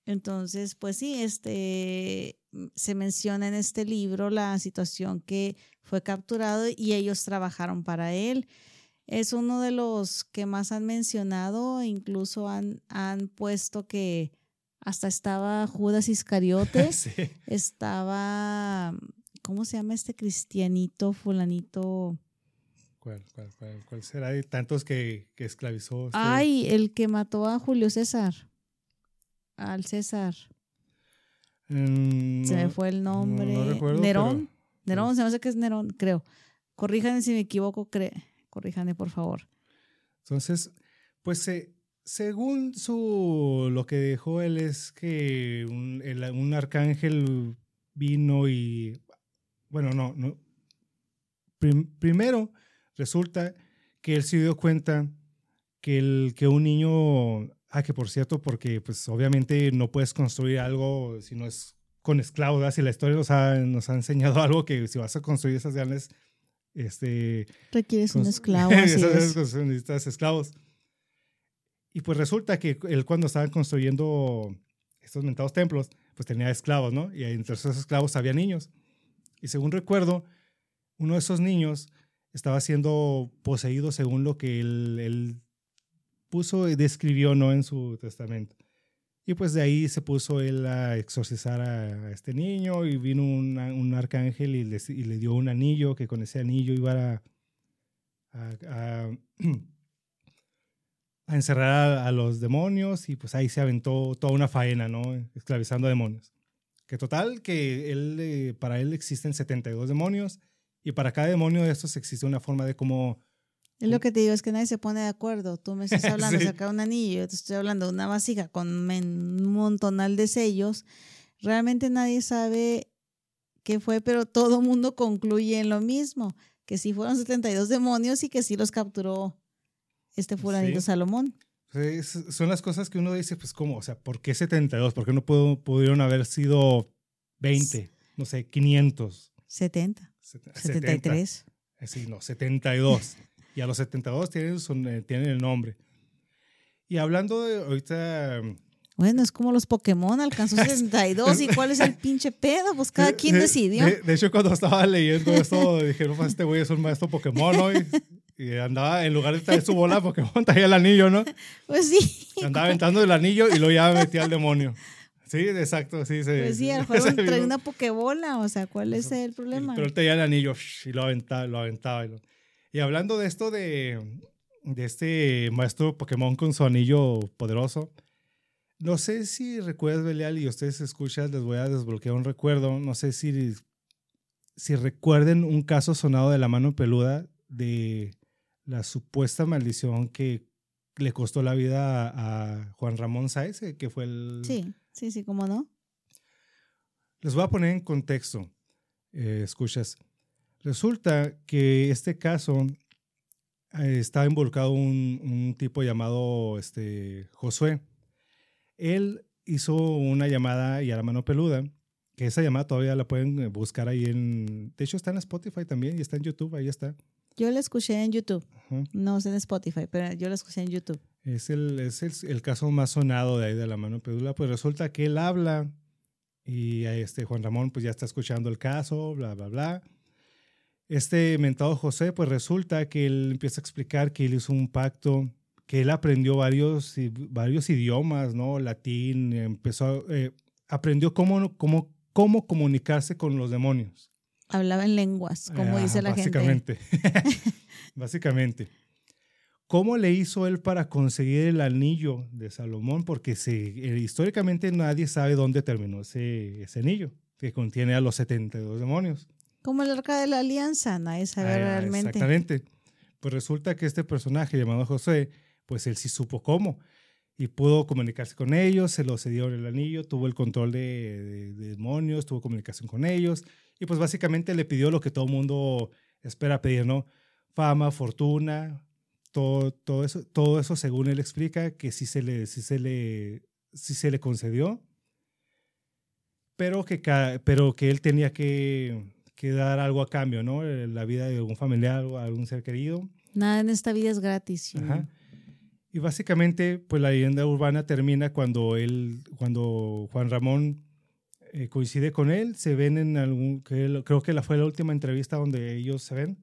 Entonces, pues sí, este, se menciona en este libro la situación que fue capturado y ellos trabajaron para él. Es uno de los que más han mencionado, incluso han, han puesto que hasta estaba Judas Iscariote, estaba, ¿cómo se llama este cristianito, fulanito?
¿Cuál, cuál, cuál, será? Hay tantos que, que esclavizó.
Este Ay, el que mató a Julio César, al César. Mm, se me fue el nombre. Nerón. Nerón, se me hace que es Nerón, creo. Corríjanme si me equivoco, cre corríjanme por favor.
Entonces, pues eh, según su lo que dejó él es que un, un, arcángel vino y bueno, no, no. primero resulta que él se dio cuenta que, el, que un niño, ah, que por cierto, porque pues obviamente no puedes construir algo si no es con esclavos, y la historia nos ha, nos ha enseñado algo que si vas a construir esas grandes este,
Requieres un esclavo.
necesitas esclavos. Y pues resulta que él cuando estaban construyendo estos mentados templos, pues tenía esclavos, ¿no? Y entre esos esclavos había niños. Y según recuerdo, uno de esos niños estaba siendo poseído según lo que él, puso y describió, ¿no? En su testamento. Y pues de ahí se puso él a exorcizar a, este niño y vino un arcángel y le, y le, dio un anillo que con ese anillo iba a encerrar a, los demonios y pues ahí se aventó toda una faena, ¿no? Esclavizando a demonios. Que total, que él, eh, para él existen 72 demonios y para cada demonio de estos existe una forma de cómo
es lo que te digo, es que nadie se pone de acuerdo. Tú me estás hablando de sacar un anillo, yo te estoy hablando de una vasija con un montonal de sellos. Realmente nadie sabe qué fue, pero todo mundo concluye en lo mismo, que sí fueron 72 demonios y que sí los capturó este fulanito Salomón.
son las cosas que uno dice, pues cómo, o sea, ¿por qué 72? ¿Por qué no pudo, pudieron haber sido 20? No sé, 500.
70. 73.
Sí, no, 72 y a los 72 tienen, son, eh, tienen el nombre. Y hablando de ahorita...
Bueno, es como los Pokémon, alcanzó 72 y cuál es el pinche pedo, pues cada quien decidió.
De, hecho, cuando estaba leyendo esto, dije, no, pues, este güey es un maestro Pokémon, ¿no? Y, andaba, en lugar de traer su bola Pokémon, traía el anillo, ¿no?
Pues sí.
Andaba aventando el anillo y luego ya metía al demonio. Sí, exacto, sí. Se,
pues sí, el juego trae una Pokébola, o sea, ¿cuál es el problema?
Pero él tenía el anillo y lo aventaba, lo aventaba. Y lo... Y hablando de esto de, de este maestro Pokémon con su anillo poderoso, no sé si recuerdas, Belial, y ustedes escuchan, les voy a desbloquear un recuerdo. No sé si, si recuerden un caso sonado de la mano peluda de la supuesta maldición que le costó la vida a, Juan Ramón Sáez, eh, que fue el...
Sí, sí, sí, ¿cómo no?
Les voy a poner en contexto. Eh, escuchas. Resulta que este caso eh, estaba involucrado un, tipo llamado este, Josué. Él hizo una llamada y a la mano peluda, que esa llamada todavía la pueden eh, buscar ahí en... De hecho está en Spotify también y está en YouTube, ahí está.
Yo la escuché en YouTube, no sé en Spotify, pero yo la escuché en YouTube.
Es el, es el, el, caso más sonado de ahí de la mano peluda, pues resulta que él habla y este Juan Ramón pues ya está escuchando el caso, bla, bla, bla este mentado José, pues resulta que él empieza a explicar que él hizo un pacto, que él aprendió varios, varios idiomas, ¿no? Latín, empezó, eh, aprendió cómo, cómo, cómo comunicarse con los demonios.
Hablaba en lenguas, como dice la
básicamente.
gente.
básicamente. ¿Cómo le hizo él para conseguir el anillo de Salomón? Porque se, eh, históricamente nadie sabe dónde terminó ese, ese anillo, que contiene a los 72 demonios.
Como el arca de la alianza, nadie sabe ah, realmente.
Exactamente. Pues resulta que este personaje llamado José, pues él sí supo cómo y pudo comunicarse con ellos, se lo cedió el anillo, tuvo el control de, demonios, tuvo comunicación con ellos y pues básicamente le pidió lo que todo mundo espera pedir, ¿no? Fama, fortuna, todo, todo, eso, todo eso según él explica que sí se le, sí se le, sí se le concedió, pero que, pero que él tenía que que dar algo a cambio, ¿no? Eh, la vida de algún familiar o algún ser querido.
Nada en esta vida es gratis.
Ajá. Y básicamente, pues la leyenda urbana termina cuando él, cuando Juan Ramón eh, coincide con él, se ven en algún, creo que la fue la última entrevista donde ellos se ven,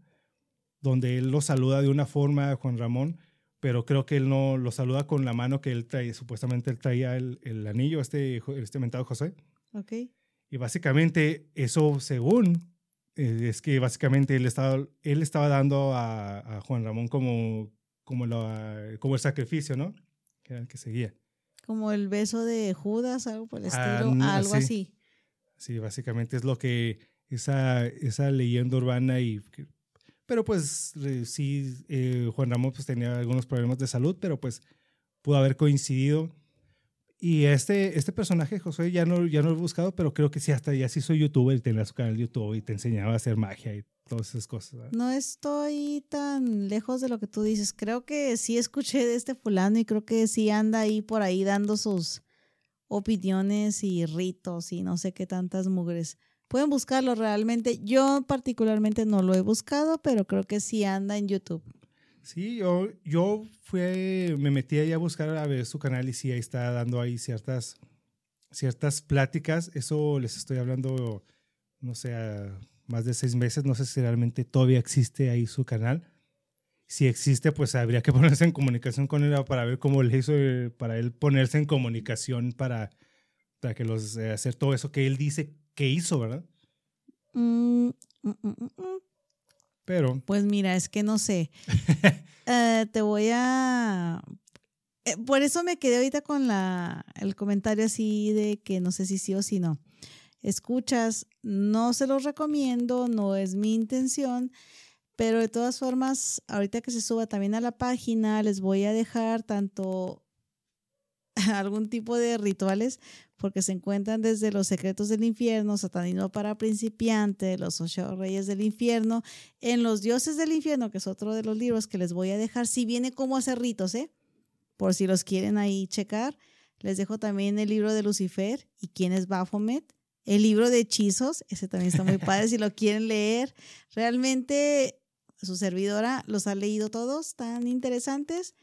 donde él lo saluda de una forma a Juan Ramón, pero creo que él no lo saluda con la mano que él trae, supuestamente él traía el, el anillo, este, este mentado José.
Ok.
Y básicamente eso, según, eh, es que básicamente él estaba, él estaba dando a, a Juan Ramón como, como, como el sacrificio, ¿no? Que era el que seguía.
Como el beso de Judas, algo por el estilo, algo así.
Sí, básicamente es lo que esa, esa leyenda urbana y... Pero pues sí, eh, Juan Ramón pues tenía algunos problemas de salud, pero pues pudo haber coincidido. Y este, este personaje, José, ya no, ya no lo he buscado, pero creo que sí, hasta ya sí soy youtuber y tenía su canal de YouTube y te enseñaba a hacer magia y todas esas cosas.
No estoy tan lejos de lo que tú dices. Creo que sí escuché de este fulano y creo que sí anda ahí por ahí dando sus opiniones y ritos y no sé qué tantas mugres. Pueden buscarlo realmente. Yo particularmente no lo he buscado, pero creo que sí anda en YouTube.
Sí, yo, yo fui, me metí ahí a buscar a ver su canal y sí, ahí está dando ahí ciertas, ciertas pláticas. Eso les estoy hablando, no sé, más de seis meses. No sé si realmente todavía existe ahí su canal. Si existe, pues habría que ponerse en comunicación con él para ver cómo le hizo eh, para él ponerse en comunicación para, para que los eh, hacer todo eso que él dice que hizo, ¿verdad?
Mm, mm, mm,
Pero.
Pues mira, es que no sé. Eh, te voy a. por eso me quedé ahorita con la, el comentario así de que no sé si sí o si no escuchas, no se los recomiendo, no es mi intención, pero de todas formas, ahorita que se suba también a la página, les voy a dejar tanto algún tipo de rituales, porque se encuentran desde los secretos del infierno, satanismo para principiantes, los ocho reyes del infierno, en los dioses del infierno, que es otro de los libros que les voy a dejar, si viene cómo hacer ritos, ¿eh? Por si los quieren ahí checar. Les dejo también el libro de Lucifer y quién es Baphomet el libro de hechizos, ese también está muy padre si lo quieren leer. Realmente su servidora los ha leído todos, tan interesantes.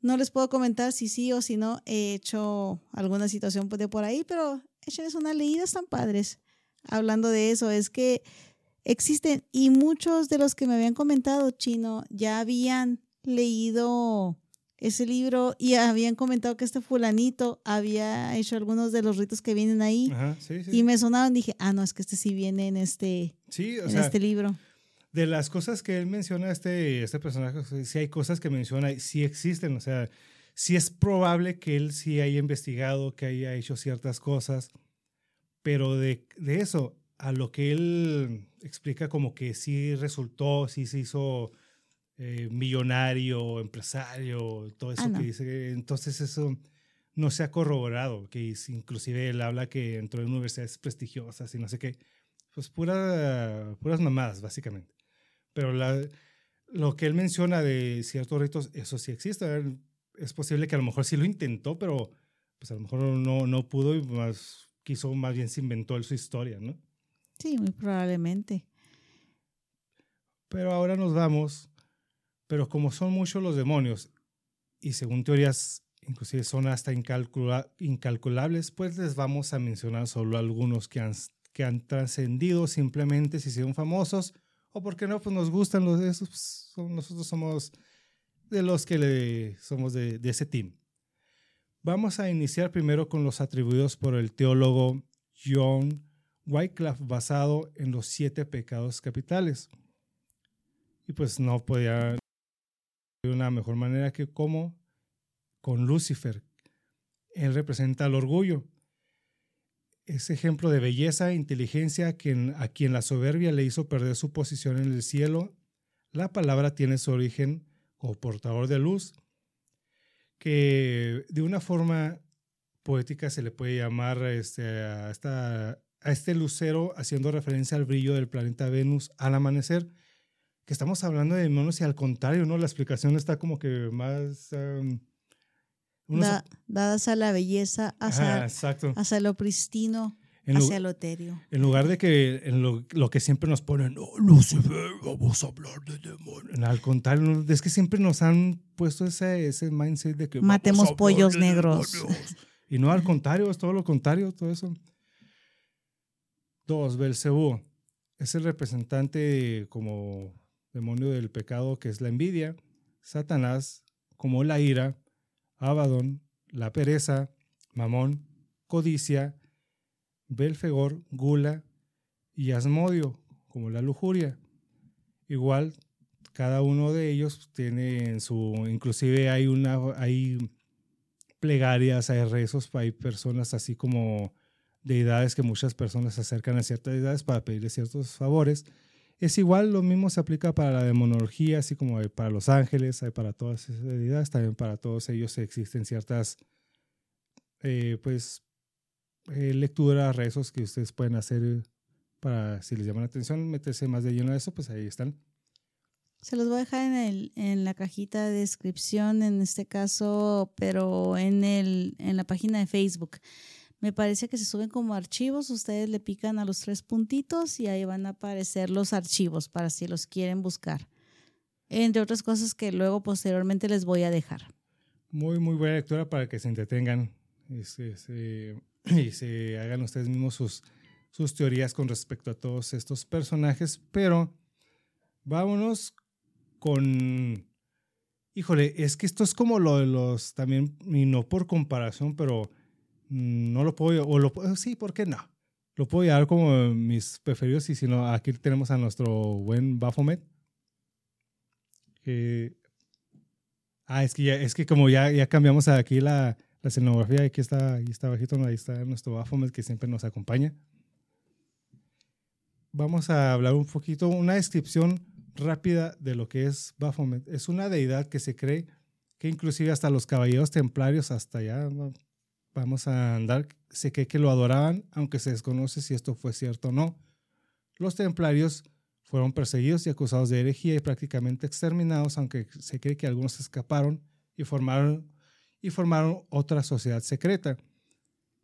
No les puedo comentar si sí o si no he hecho alguna situación de por ahí, pero échenles una leída, están padres. Hablando de eso, es que existen y muchos de los que me habían comentado, chino, ya habían leído ese libro y habían comentado que este fulanito había hecho algunos de los ritos que vienen ahí y me sonaban, dije, ah, no, es que este sí viene en este, en este libro.
De las cosas que él menciona, este, este personaje, sí hay cosas que menciona, sí existen, o sea, sí es probable que él sí haya investigado, que haya hecho ciertas cosas, pero de, de eso a lo que él explica como que sí resultó, sí se hizo eh, millonario, empresario, todo eso ah, que dice. Entonces eso no se ha corroborado, que inclusive él habla que entró en universidades prestigiosas y no sé qué. Pues pura, puras mamadas, básicamente. Pero la, lo que él menciona de ciertos ritos, eso sí existe. Es posible que a lo mejor sí lo intentó, pero pues a lo mejor no, no pudo y más quiso, más bien se inventó él su historia, ¿no?
Sí, muy probablemente.
Pero ahora nos vamos pero como son muchos los demonios, y según teorías inclusive son hasta incalculables, pues les vamos a mencionar solo algunos que han, que han trascendido simplemente si son famosos, o porque no, pues nos gustan los de esos, pues, nosotros somos de los que le, somos de, de ese team. Vamos a iniciar primero con los atribuidos por el teólogo John Wycliffe basado en los siete pecados capitales. Y pues no podía de una mejor manera que como con Lucifer. Él representa el orgullo. Es ejemplo de belleza e inteligencia a quien, la soberbia le hizo perder su posición en el cielo. La palabra tiene su origen como portador de luz, que de una forma poética se le puede llamar este, a, esta, a este lucero haciendo referencia al brillo del planeta Venus al amanecer que estamos hablando de demonios y al contrario, ¿no? La explicación está como que más... Um,
dadas a la belleza, hacia, hacia lo pristino.
En
hacia lo etéreo.
En lugar de que en lo, que siempre nos ponen, no, Lucifer, vamos a hablar de demonios. Al contrario, es que siempre nos han puesto ese, ese mindset de que.
Matemos pollos negros.
Y no al contrario, es todo lo contrario, todo eso. Dos, Belcebú. Es el representante como demonio del pecado que es la envidia. Satanás como la ira. Abaddon, la pereza. Mamón, codicia Belfegor, Gula y Asmodio, como la lujuria. Igual, cada uno de ellos tiene en su, inclusive hay una, hay plegarias, hay rezos, hay personas así como deidades que muchas personas se acercan a ciertas deidades para pedirle ciertos favores. Es igual, lo mismo se aplica para la demonología, así como para los ángeles, hay para todas esas deidades, también para todos ellos existen ciertas, eh, pues, eh, lectura, rezos que ustedes pueden hacer para, si les llama la atención, meterse más de lleno a eso, pues ahí están.
Se los voy a dejar en, el, en la cajita de descripción, en este caso, pero en, el, en la página de Facebook. Me parece que se suben como archivos, ustedes le pican a los tres puntitos y ahí van a aparecer los archivos para si los quieren buscar. Entre otras cosas que luego posteriormente les voy a dejar.
Muy, muy buena lectura para que se entretengan. Este, este, y se hagan ustedes mismos sus, sus teorías con respecto a todos estos personajes, pero vámonos con... Híjole, es que esto es como lo de los también, y no por comparación, pero no lo puedo, o lo sí, ¿por qué no? Lo puedo llevar como mis preferidos y si no, aquí tenemos a nuestro buen Baphomet. ah, es que, ya, es que como ya, ya cambiamos aquí la, la escenografía, aquí está, ahí está bajito, ahí está nuestro Baphomet que siempre nos acompaña. Vamos a hablar un poquito, una descripción rápida de lo que es Baphomet. Es una deidad que se cree que inclusive hasta los caballeros templarios, hasta allá vamos a andar, se cree que lo adoraban, aunque se desconoce si esto fue cierto o no. Los templarios fueron perseguidos y acusados de herejía y prácticamente exterminados, aunque se cree que algunos escaparon y formaron y formaron otra sociedad secreta.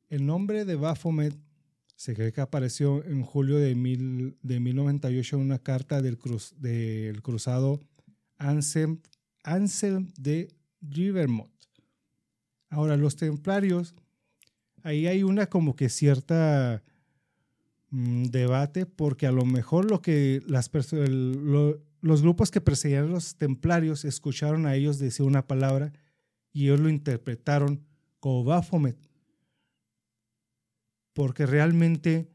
El nombre de Baphomet se cree que apareció en julio de, mil, de 1098 en una carta del, cruz, del cruzado Anselm, Anselm de Rivermont. Ahora, los templarios, ahí hay una como que cierta mm, debate porque a lo mejor lo que las los grupos que perseguían a los templarios escucharon a ellos decir una palabra y ellos lo interpretaron como Baphomet, porque realmente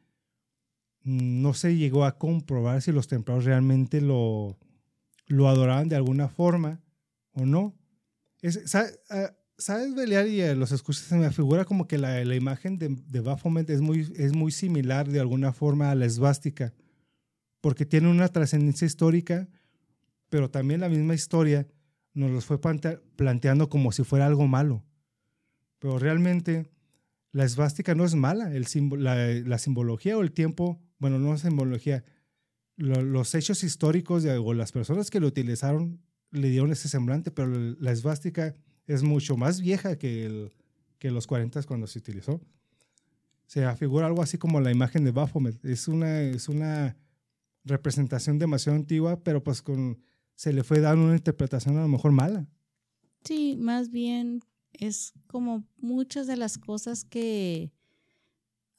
no se llegó a comprobar si los templarios realmente lo, lo adoraban de alguna forma o no. ¿sabes, ¿Sabes, Belial? Y los escuchas, se me figura como que la, la imagen de, de, Baphomet es muy, es muy similar de alguna forma a la esvástica, porque tiene una trascendencia histórica, pero también la misma historia nos los fue planteando como si fuera algo malo. Pero realmente la esvástica no es mala, el la, simbología o el tiempo, bueno, no simbología, los hechos históricos de, o las personas que lo utilizaron le dieron ese semblante, pero la esvástica es mucho más vieja que, el, que los 40 cuando se utilizó. Se afigura algo así como la imagen de Baphomet. Es una, es una representación demasiado antigua, pero pues con se le fue dando una interpretación a lo mejor mala.
Sí, más bien es como muchas de las cosas que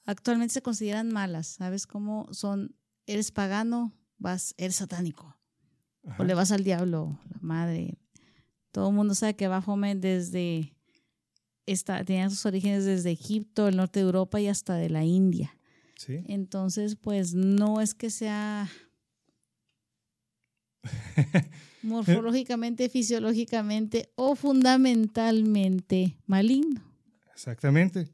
actualmente se consideran malas, ¿sabes? cómo son, eres pagano, vas, eres satánico. O le vas al diablo, la madre. Todo el mundo sabe que Baphomet desde, esta, tenía sus orígenes desde Egipto, el norte de Europa y hasta de la India. ¿Sí? Entonces, pues no es que sea morfológicamente, fisiológicamente o fundamentalmente maligno.
Exactamente.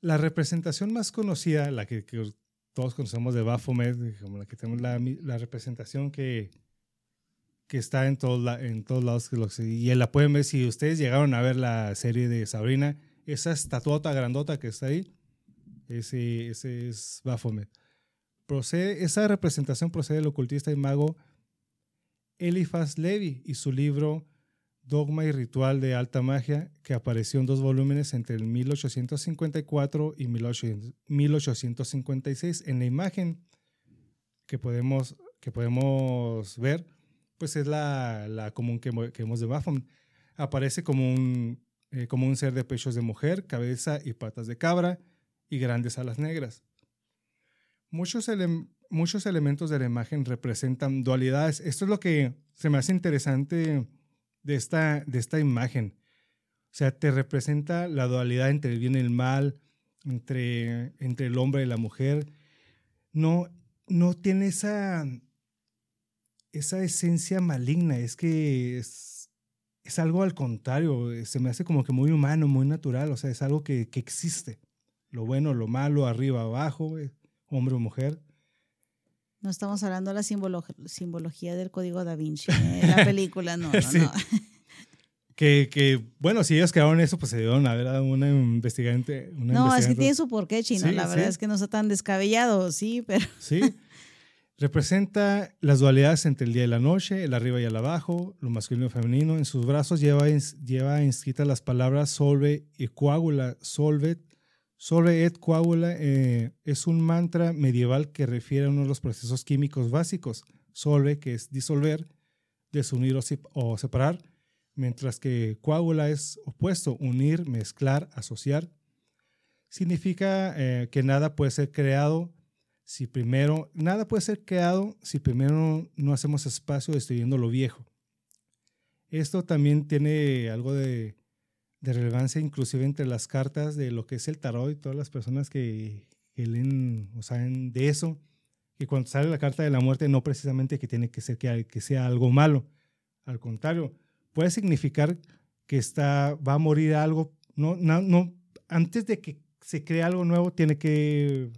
La representación más conocida, la que, todos conocemos de Baphomet, como la que tenemos la, la representación que, que está en, todo en todos lados, y la pueden ver si ustedes llegaron a ver la serie de Sabrina, esa estatuota grandota que está ahí, ese, ese es Baphomet. Procede, esa representación procede del ocultista y mago Eliphas Levi y su libro Dogma y Ritual de Alta Magia, que apareció en dos volúmenes entre el 1854 y 1856. En la imagen que podemos, que podemos ver, pues es la, la común que, vemos de Baphomet. Aparece como un, eh, como un ser de pechos de mujer, cabeza y patas de cabra y grandes alas negras. Muchos, muchos elementos de la imagen representan dualidades. Esto es lo que se me hace interesante de esta, de esta imagen. O sea, te representa la dualidad entre el bien y el mal, entre, entre el hombre y la mujer. No, no tiene esa, esa esencia maligna, es que es, es, algo al contrario, se me hace como que muy humano, muy natural, o sea, es algo que, que existe. Lo bueno, lo malo, arriba, abajo, eh, hombre o mujer.
No estamos hablando de la simbología del código da Vinci, ¿eh? la película, no, no, no.
Que, que, bueno, si ellos crearon eso, pues se dieron a ver a una investigante.
no, es que tiene su porqué, chino. la verdad es que no está tan descabellado, sí, pero.
Sí. Representa las dualidades entre el día y la noche, el arriba y el abajo, lo masculino y femenino. En sus brazos lleva, inscritas las palabras solve y coágula. Solve, solve et coágula eh, es un mantra medieval que refiere a uno de los procesos químicos básicos. Solve, que es disolver, desunir o separar mientras que coágula es opuesto, unir, mezclar, asociar. Significa eh, que nada puede ser creado si primero, nada puede ser creado si primero no hacemos espacio destruyendo lo viejo. Esto también tiene algo de, relevancia inclusive entre las cartas de lo que es el tarot y todas las personas que, leen o saben de eso, que cuando sale la carta de la muerte no precisamente que tiene que ser que, que sea algo malo, al contrario, puede significar que está, va a morir algo. No, no, antes de que se cree algo nuevo, tiene que,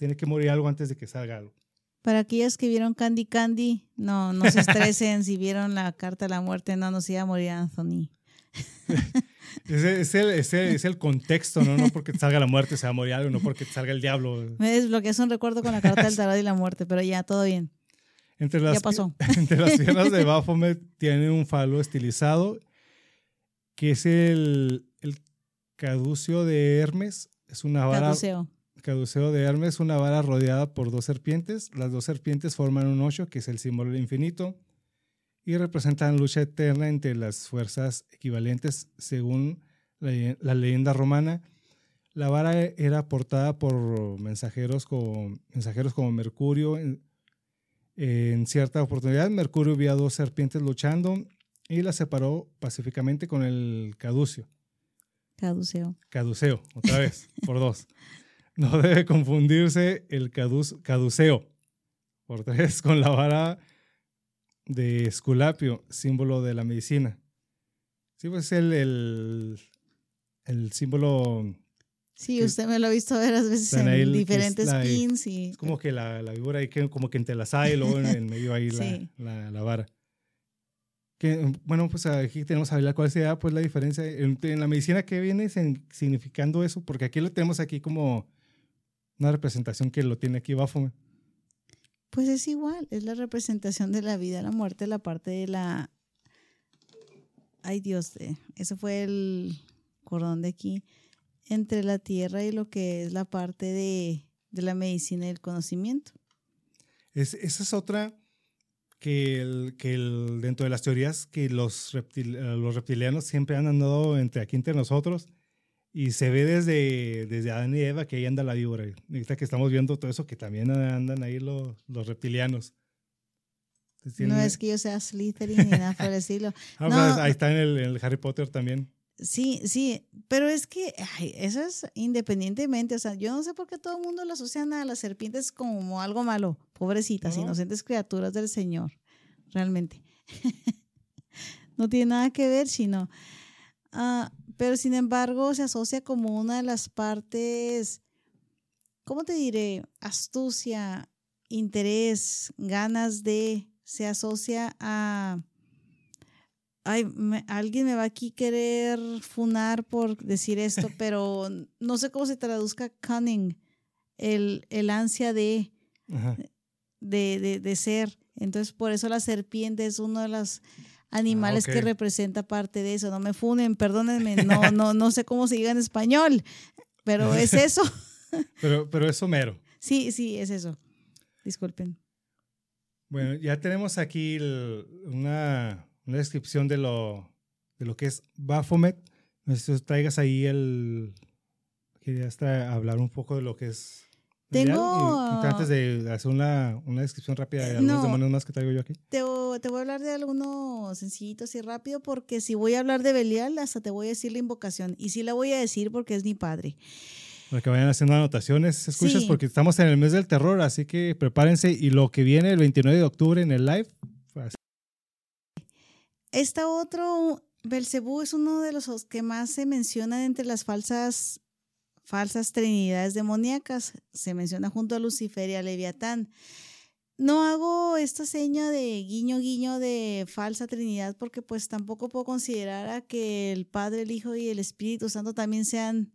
tiene que morir algo antes de que salga algo.
Para aquellas que vieron Candy Candy, no, no se estresen. si vieron la carta de la muerte, no nos iba a morir Anthony.
es, el, es, el, contexto, ¿no? No porque salga la muerte se va a morir algo, no porque salga el diablo.
Me desbloqueas un recuerdo con la carta del tarot y la muerte, pero ya, todo bien.
Entre las, ya pasó. Entre las piernas de Baphomet tiene un falo estilizado, que es el, el caduceo de Hermes. Es una vara. Caduceo. Caduceo de Hermes, una vara rodeada por dos serpientes. Las dos serpientes forman un ocho, que es el símbolo del infinito, y representan lucha eterna entre las fuerzas equivalentes según la, la leyenda romana. La vara era portada por mensajeros como, mensajeros como Mercurio, en cierta oportunidad, Mercurio vio a dos serpientes luchando y las separó pacíficamente con el caducio.
Caduceo.
Caduceo, otra vez, por dos. No debe confundirse el caduceo, por tres, con la vara de Esculapio, símbolo de la medicina. Sí, pues el, el, el símbolo
Sí, usted me lo ha visto ver a veces en diferentes pins. Y...
Es como que la, la víbora ahí que, como que entrelazada y luego en el medio ahí la, la, vara. Que, bueno, pues aquí tenemos a ver cuál sea pues, la diferencia en, la medicina que viene significando eso, porque aquí lo tenemos aquí como una representación que lo tiene aquí Baphomet.
Pues es igual, es la representación de la vida, la muerte, la parte de la... Ay Dios, de... eso fue el cordón de aquí entre la tierra y lo que es la parte de, la medicina y el conocimiento.
esa es otra que, el, que el, dentro de las teorías que los, los reptilianos siempre han andado entre aquí entre nosotros y se ve desde, desde Adán y Eva que ahí anda la víbora. Ahorita que estamos viendo todo eso, que también andan ahí los, los reptilianos.
no es que yo sea Slytherin ni nada por decirlo.
Ah, pues, no, ahí está en el, en el Harry Potter también.
Sí, sí, pero es que eso es independientemente, o sea, yo no sé por qué todo el mundo lo asocian a las serpientes como algo malo, pobrecitas, inocentes criaturas del Señor, realmente. no tiene nada que ver, sino, ah, pero sin embargo se asocia como una de las partes, ¿cómo te diré? Astucia, interés, ganas de, se asocia a ay, alguien me va aquí querer funar por decir esto, pero no sé cómo se traduzca cunning, el, el ansia de, de, de, ser. Entonces, por eso la serpiente es una de las animales que representa parte de eso. No me funen, perdónenme, no, no, no sé cómo se diga en español, pero es eso.
pero, pero es Homero.
Sí, sí, es eso. Disculpen.
Bueno, ya tenemos aquí una, una, descripción de lo, de lo que es Baphomet. Necesito traigas ahí el... Quería hasta hablar un poco de lo que es
tengo.
antes de hacer una, una descripción rápida de algunos demonios más que traigo yo aquí.
Te, te, voy a hablar de algunos sencillitos y rápido, porque si voy a hablar de Belial, hasta te voy a decir la invocación. Y sí la voy a decir porque es mi padre.
Para que vayan haciendo anotaciones, escuchas, porque estamos en el mes del terror, así que prepárense. Y lo que viene el 29 de octubre en el live. Pues,
Esta otro, Belcebú es uno de los que más se mencionan entre las falsas falsas trinidades demoníacas. Se menciona junto a Lucifer y a Leviatán. No hago esta seña de guiño guiño de falsa trinidad porque pues tampoco puedo considerar a que el Padre, el Hijo y el Espíritu Santo también sean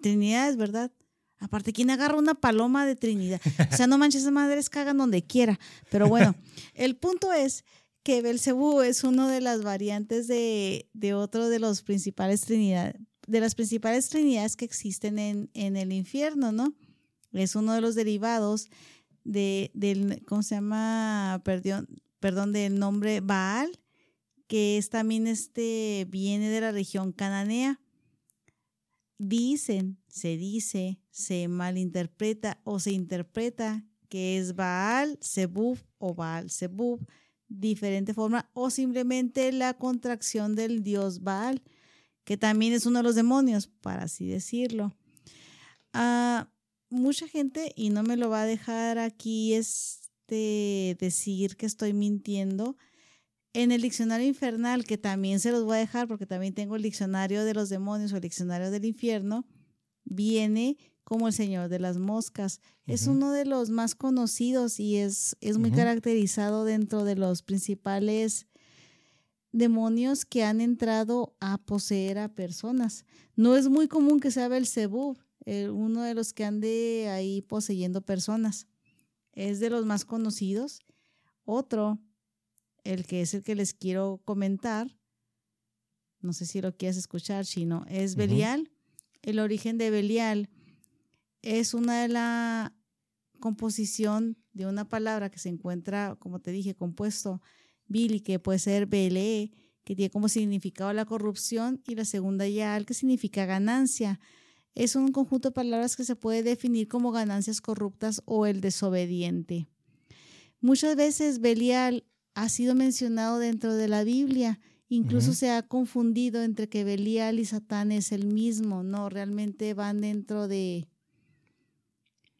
trinidades, ¿verdad? Aparte, ¿quién agarra una paloma de Trinidad? O sea, no manches, madres cagan donde quiera. Pero bueno, el punto es que Belcebú es una de las variantes de, de otro de los principales trinidades, de las principales trinidades que existen en, en el infierno, ¿no? Es uno de los derivados de, del, ¿cómo se llama? Perdón, perdón, del nombre Baal, que es también este, viene de la región cananea. Dicen, se dice, se malinterpreta o se interpreta que es Baal, Zebub o Baal, Zebub, diferente forma, o simplemente la contracción del dios Baal que también es uno de los demonios, para así decirlo. Ah, mucha gente, y no me lo va a dejar aquí este, decir que estoy mintiendo, en el diccionario infernal, que también se los voy a dejar porque también tengo el diccionario de los demonios o el diccionario del infierno, viene como el Señor de las Moscas. Es uno de los más conocidos y es, es muy caracterizado dentro de los principales demonios que han entrado a poseer a personas. No es muy común que sea Belzebub, uno de los que ande ahí poseyendo personas. Es de los más conocidos. Otro, el que es el que les quiero comentar, no sé si lo quieres escuchar, Chino, es Belial. El origen de Belial es una de la composición de una palabra que se encuentra, como te dije, compuesto Billy, que puede ser BLE, que tiene como significado la corrupción, y la segunda Yal, que significa ganancia. Es un conjunto de palabras que se puede definir como ganancias corruptas o el desobediente. Muchas veces Belial ha sido mencionado dentro de la Biblia. Incluso se ha confundido entre que Belial y Satán es el mismo. No, realmente van dentro de...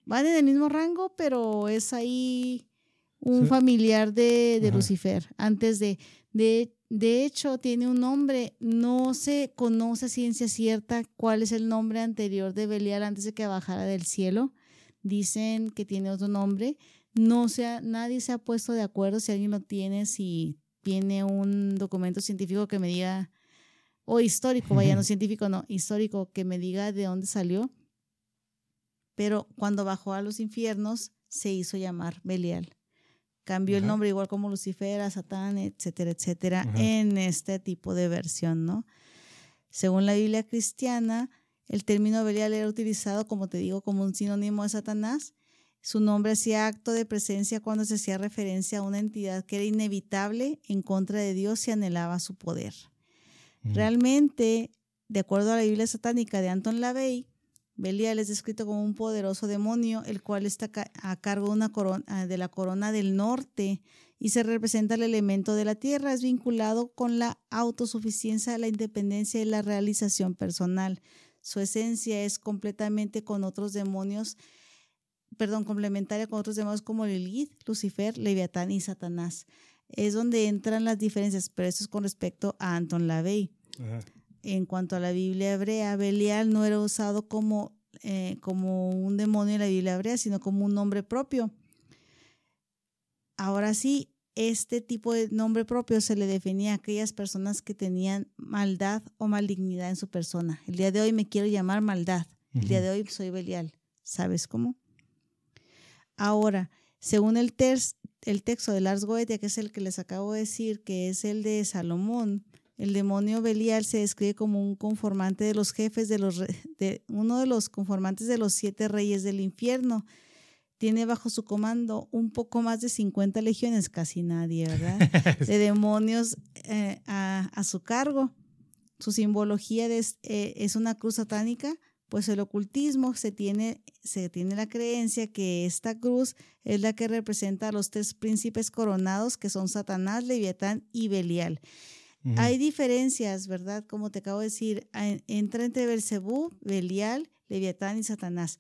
Van en el mismo rango, pero es ahí un familiar de, Lucifer, antes de, de, de hecho, tiene un nombre, no se conoce ciencia cierta cuál es el nombre anterior de Belial antes de que bajara del cielo. Dicen que tiene otro nombre. No se nadie se ha puesto de acuerdo si alguien lo tiene, si tiene un documento científico que me diga, o histórico, vaya, no científico, no, histórico, que me diga de dónde salió. Pero cuando bajó a los infiernos, se hizo llamar Belial cambió el nombre igual como Lucifer, a Satán, etcétera, etcétera, en este tipo de versión, ¿no? Según la Biblia cristiana, el término Belial era utilizado, como te digo, como un sinónimo de Satanás. Su nombre hacía acto de presencia cuando se hacía referencia a una entidad que era inevitable en contra de Dios y anhelaba su poder. Realmente, de acuerdo a la Biblia satánica de Anton LaVey, Belial es descrito como un poderoso demonio, el cual está a cargo de, una corona, ah, de la corona del norte y se representa el elemento de la tierra. Es vinculado con la autosuficiencia, la independencia y la realización personal. Su esencia es completamente con otros demonios, perdón, complementaria con otros demonios como Lilith, Lucifer, Leviatán y Satanás. Es donde entran las diferencias, pero esto es con respecto a Anton LaVey en cuanto a la Biblia hebrea, Belial no era usado como, eh, como un demonio en la Biblia hebrea, sino como un nombre propio. Ahora sí, este tipo de nombre propio se le definía a aquellas personas que tenían maldad o malignidad en su persona. El día de hoy me quiero llamar maldad. El día de hoy soy Belial. ¿Sabes cómo? Ahora, según el el texto de Lars Goethe, que es el que les acabo de decir, que es el de Salomón, el demonio Belial se describe como un conformante de los jefes de los de uno de los conformantes de los siete reyes del infierno. Tiene bajo su comando un poco más de 50 legiones, casi nadie, ¿verdad? De demonios eh, a, su cargo. Su simbología es, eh, es una cruz satánica pues el ocultismo se tiene, se tiene la creencia que esta cruz es la que representa a los tres príncipes coronados que son Satanás, Leviatán y Belial. Hay diferencias, ¿verdad? Como te acabo de decir, entra entre Belcebú, Belial, Leviatán y Satanás.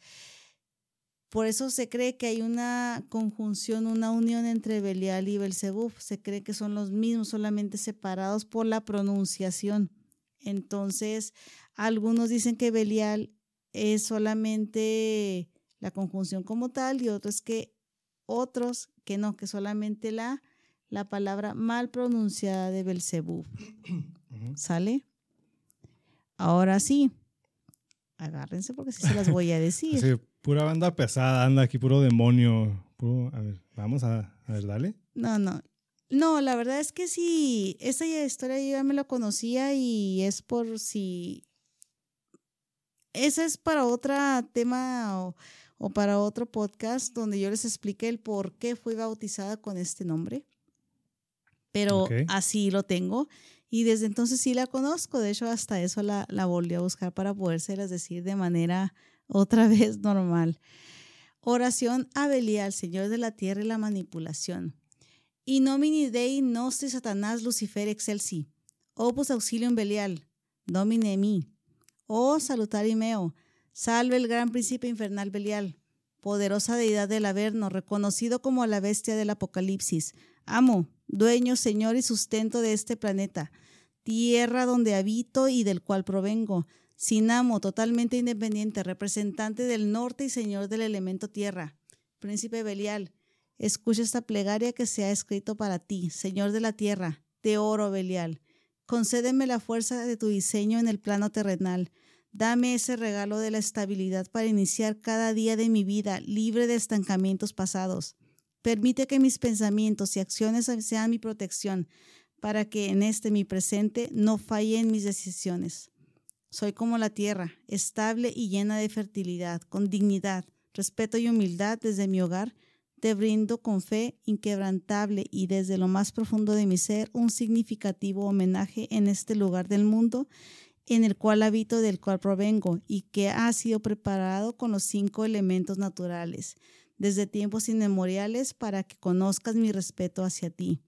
Por eso se cree que hay una conjunción, una unión entre Belial y Belcebú. Se cree que son los mismos, solamente separados por la pronunciación. Entonces, algunos dicen que Belial es solamente la conjunción como tal y otros que otros que no, que solamente la, la palabra mal pronunciada de Belcebú. ¿Sale? Ahora sí, agárrense porque sí se las voy a decir.
Sí, pura banda pesada, anda aquí, puro demonio. a ver, vamos a, a, ver, dale.
No, no. No, la verdad es que sí, esa historia yo ya me la conocía y es por si ese es para otro tema o, para otro podcast donde yo les explique el por qué fui bautizada con este nombre. Pero así lo tengo y desde entonces sí la conozco. De hecho, hasta eso la, la volví a buscar para podérselas decir de manera otra vez normal. Oración a Belial, Señor de la tierra y la manipulación. Y nomini Dei nostri Satanás Lucifer excelsi. Opus auxilium Belial. Domine mi. Oh salutari meo, salve el gran príncipe infernal Belial, poderosa deidad del Averno, reconocido como la bestia del Apocalipsis, amo, dueño, señor y sustento de este planeta, tierra donde habito y del cual provengo, sin amo, totalmente independiente, representante del norte y señor del elemento tierra. Príncipe Belial, escucha esta plegaria que se ha escrito para ti, señor de la tierra, te oro, Belial. Concédeme la fuerza de tu diseño en el plano terrenal. Dame ese regalo de la estabilidad para iniciar cada día de mi vida libre de estancamientos pasados. Permite que mis pensamientos y acciones sean mi protección para que en este mi presente no fallen mis decisiones. Soy como la tierra, estable y llena de fertilidad, con dignidad, respeto y humildad desde mi hogar te brindo con fe inquebrantable y desde lo más profundo de mi ser un significativo homenaje en este lugar del mundo en el cual habito, del cual provengo, y que ha sido preparado con los cinco elementos naturales, desde tiempos inmemoriales, para que conozcas mi respeto hacia ti.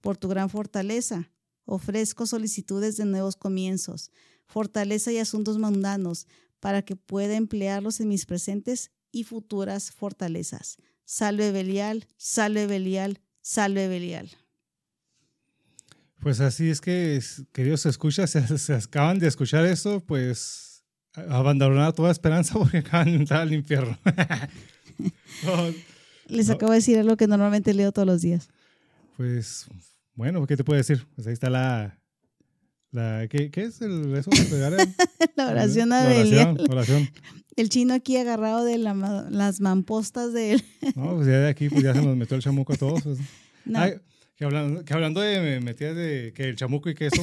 Por tu gran fortaleza, ofrezco solicitudes de nuevos comienzos, fortaleza y asuntos mundanos, para que pueda emplearlos en mis presentes y futuras fortalezas. Salve Belial, salve Belial, salve Belial.
Pues así es que, queridos escuchas, se, se acaban de escuchar esto, pues abandonar toda esperanza porque acaban de entrar al infierno.
Les acabo de decir algo que normalmente leo todos los días.
Pues, bueno, ¿qué te puedo decir? Pues ahí está la... la ¿qué, ¿Qué es el, eso?
la oración a Belial. oración. El chino aquí agarrado de las mampostas de él.
no, pues ya de aquí pues ya se nos metió el chamuco a todos. Pues. que, hablando, que hablando de metidas de que el chamuco y queso.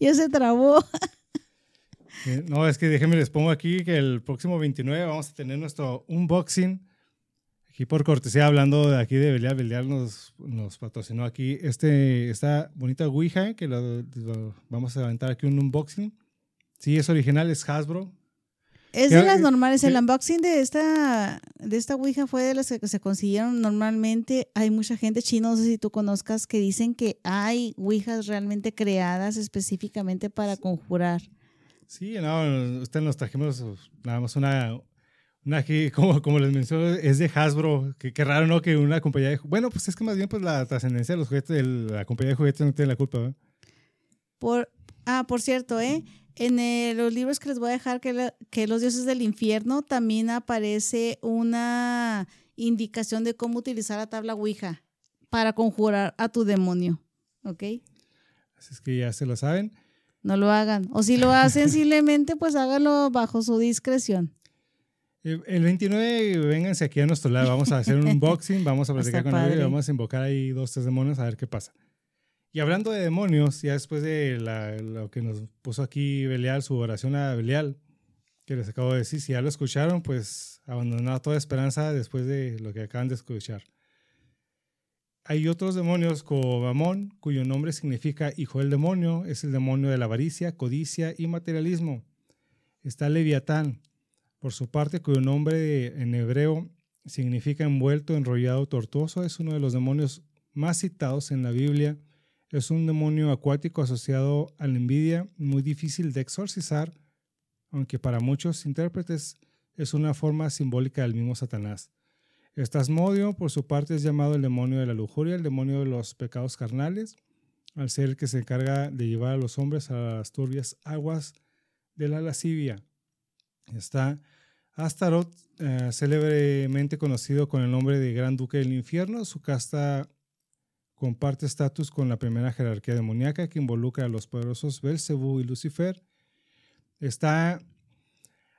ya se trabó.
Eh, no, es que déjenme les pongo aquí que el próximo 29 vamos a tener nuestro unboxing. Aquí por cortesía, hablando de aquí de Belial, Belial nos, nos patrocinó aquí este, esta bonita Ouija que vamos a aventar aquí un unboxing. Sí, es original, es Hasbro.
Es de las normales. El unboxing de esta, de esta Ouija fue de las que se consiguieron normalmente. Hay mucha gente china, no sé si tú conozcas, que dicen que hay Ouijas realmente creadas específicamente para conjurar.
Sí, no, usted nos trajimos nada más una, una que, como, como les mencioné, es de Hasbro. Que, qué raro, ¿no? Que una compañía de... Bueno, pues es que más bien pues la trascendencia de los juguetes, de la compañía de juguetes no tiene la culpa, ¿eh?
Por, ah, por cierto, ¿eh? En los libros que les voy a dejar, que, que los dioses del infierno, también aparece una indicación de cómo utilizar la tabla Ouija para conjurar a tu demonio. ¿Ok?
Así es que ya se lo saben.
No lo hagan. O si lo hacen simplemente, pues háganlo bajo su discreción.
El 29, vénganse aquí a nuestro lado. Vamos a hacer un unboxing, vamos a platicar con él y vamos a invocar ahí dos, tres demonios a ver qué pasa. Y hablando de demonios, ya después de lo que nos puso aquí Belial, su oración a Belial, que les acabo de decir, si ya lo escucharon, pues abandonado toda esperanza después de lo que acaban de escuchar. Hay otros demonios como Mamón, cuyo nombre significa hijo del demonio, es el demonio de la avaricia, codicia y materialismo. Está Leviatán, por su parte, cuyo nombre en hebreo significa envuelto, enrollado, tortuoso, es uno de los demonios más citados en la Biblia. Es un demonio acuático asociado a la envidia, muy difícil de exorcizar, aunque para muchos intérpretes es una forma simbólica del mismo Satanás. Estasmodio, por su parte, es llamado el demonio de la lujuria, el demonio de los pecados carnales, al ser que se encarga de llevar a los hombres a las turbias aguas de la lascivia. Está Astaroth, eh, célebremente conocido con el nombre de Gran Duque del Infierno, su casta comparte estatus con la primera jerarquía demoníaca que involucra a los poderosos Belcebú y Lucifer. Está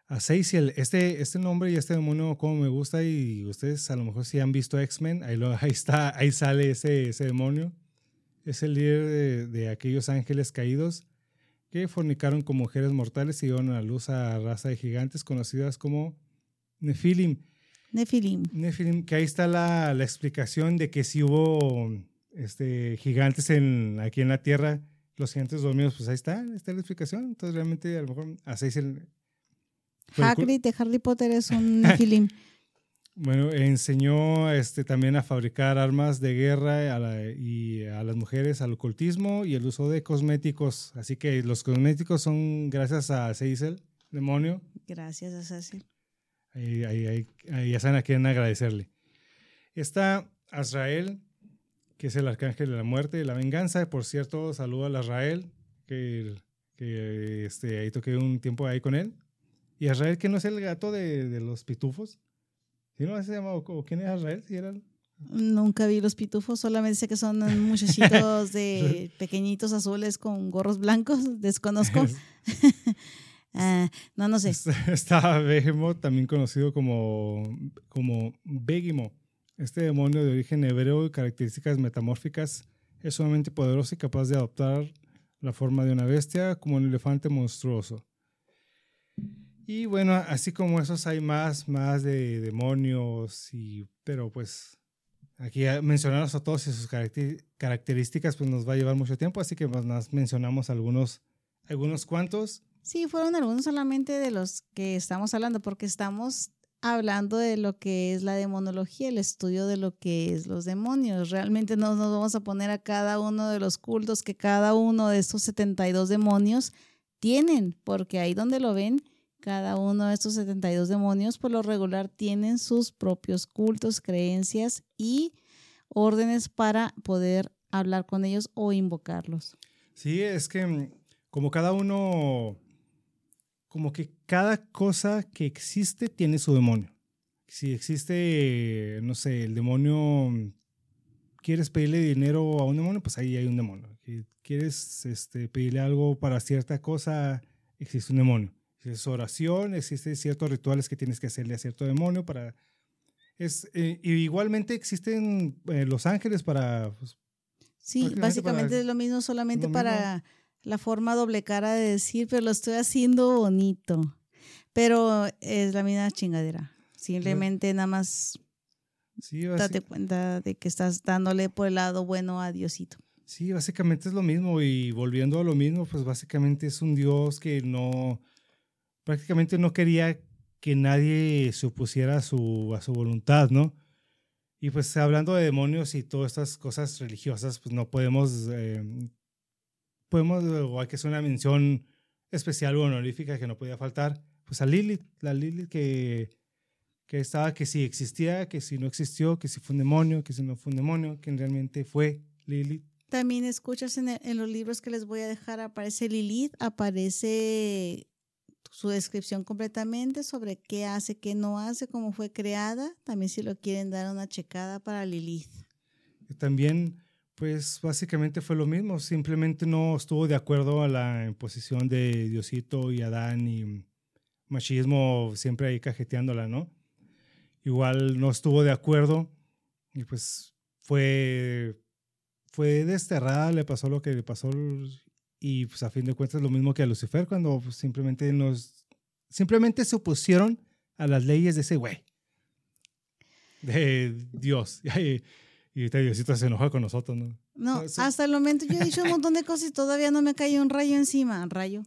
Azazel, este, este nombre y este demonio como me gusta y ustedes a lo mejor si han visto X-Men, ahí, ahí, está, ahí sale ese, ese demonio. Es el líder de, de aquellos ángeles caídos que fornicaron con mujeres mortales y dieron a luz a raza de gigantes conocidas como Nefilim.
Nefilim.
Nefilim, que ahí está la, la explicación de que si hubo este, gigantes en, aquí en la Tierra, los gigantes dormidos, pues ahí está, está la explicación. Entonces realmente a lo mejor hacéis el...
Hagrid de Harry Potter es un Nefilim.
Bueno, enseñó este, también a fabricar armas de guerra y a las mujeres al ocultismo y el uso de cosméticos. Así que los cosméticos son gracias a Cecil, demonio.
Gracias a Cecil.
Ahí, ahí, ahí, ya saben a quién agradecerle. Está Azrael, que es el arcángel de la muerte y la venganza. Por cierto, saludo a Azrael, que, que este, ahí toqué un tiempo ahí con él. Y Azrael, que no es el gato de, de los pitufos. ¿Sí no se llama? ¿O quién es Israel? ¿Sí eran?
Nunca vi los pitufos, solamente sé que son muchachitos de pequeñitos azules con gorros blancos, desconozco. Ah, no, no sé.
Estaba Behemoth, también conocido como, como Begimo. Este demonio de origen hebreo y características metamórficas es sumamente poderoso y capaz de adoptar la forma de una bestia como un elefante monstruoso. Y bueno, así como esos hay más, más de demonios, y, pero pues aquí mencionarlos a todos y sus características pues nos va a llevar mucho tiempo, así que pues nos mencionamos algunos, algunos cuantos.
Sí, fueron algunos solamente de los que estamos hablando, porque estamos hablando de lo que es la demonología, el estudio de lo que es los demonios. Realmente no nos vamos a poner a cada uno de los cultos que cada uno de estos 72 demonios tienen, porque ahí donde lo ven, cada uno de estos 72 demonios por lo regular tienen sus propios cultos, creencias y órdenes para poder hablar con ellos o invocarlos.
Sí, es que mm, como cada uno, como que cada cosa que existe tiene su demonio. Si existe, no sé, el demonio, mm, quieres pedirle dinero a un demonio, pues ahí hay un demonio. Quieres este, pedirle algo para cierta cosa, existe un demonio es oración, existen ciertos rituales que tienes que hacerle a cierto demonio para... Es, eh, igualmente existen eh, los ángeles para... Pues,
sí, básicamente es lo mismo, solamente para la forma doble cara de decir, pero lo estoy haciendo bonito. Pero es la misma chingadera. Simplemente nada más date cuenta de que estás dándole por el lado bueno a Diosito.
Sí, básicamente es lo mismo y volviendo a lo mismo, pues básicamente es un Dios que no, prácticamente no quería que nadie se opusiera a su, a su voluntad, ¿no? Y pues hablando de demonios y todas estas cosas religiosas, pues no podemos, eh, podemos, o hay que hacer una mención especial o honorífica que no podía faltar, pues a Lilith, la Lilith que, que estaba, que si existía, que si no existió, que si fue un demonio, que si no fue un demonio, que realmente fue Lilith.
También escuchas en, en los libros que les voy a dejar, aparece Lilith, aparece su descripción completamente sobre qué hace, qué no hace, cómo fue creada. También si lo quieren dar una checada para Lilith.
También, pues básicamente fue lo mismo. Simplemente no estuvo de acuerdo a la imposición de Diosito y Adán y machismo siempre ahí cajeteándola, ¿no? Igual no estuvo de acuerdo y pues fue, fue desterrada, le pasó lo que le pasó y pues a fin de cuentas lo mismo que a Lucifer cuando pues, simplemente nos, simplemente se opusieron a las leyes de ese güey, de Dios. Y, y Diosito se enoja con nosotros, ¿no?
No, hasta el momento yo he dicho un montón de cosas y todavía no me cayó un rayo encima, rayo.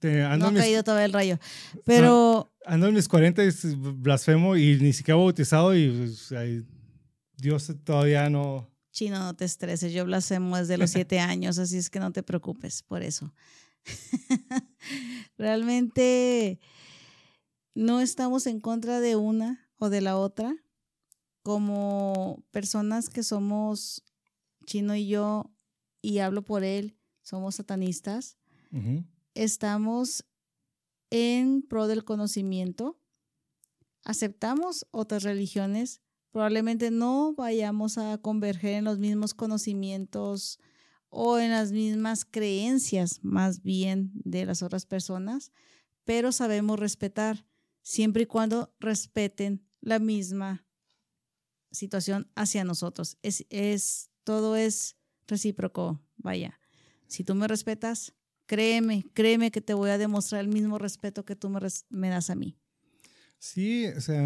no ha caído todavía el rayo. Pero.
ando en mis 40 y blasfemo y ni siquiera bautizado y pues, Dios todavía no.
Chino, no te estreses. Yo blasfemo desde los siete años, así es que no te preocupes por eso. Realmente no estamos en contra de una o de la otra. Como personas que somos Chino y yo, y hablo por él, somos satanistas, estamos en pro del conocimiento, aceptamos otras religiones, probablemente no vayamos a converger en los mismos conocimientos o en las mismas creencias más bien de las otras personas, pero sabemos respetar siempre y cuando respeten la misma situación hacia nosotros. Es, es todo es recíproco, vaya. Si tú me respetas, créeme, créeme que te voy a demostrar el mismo respeto que tú me, das a mí.
Sí, o sea,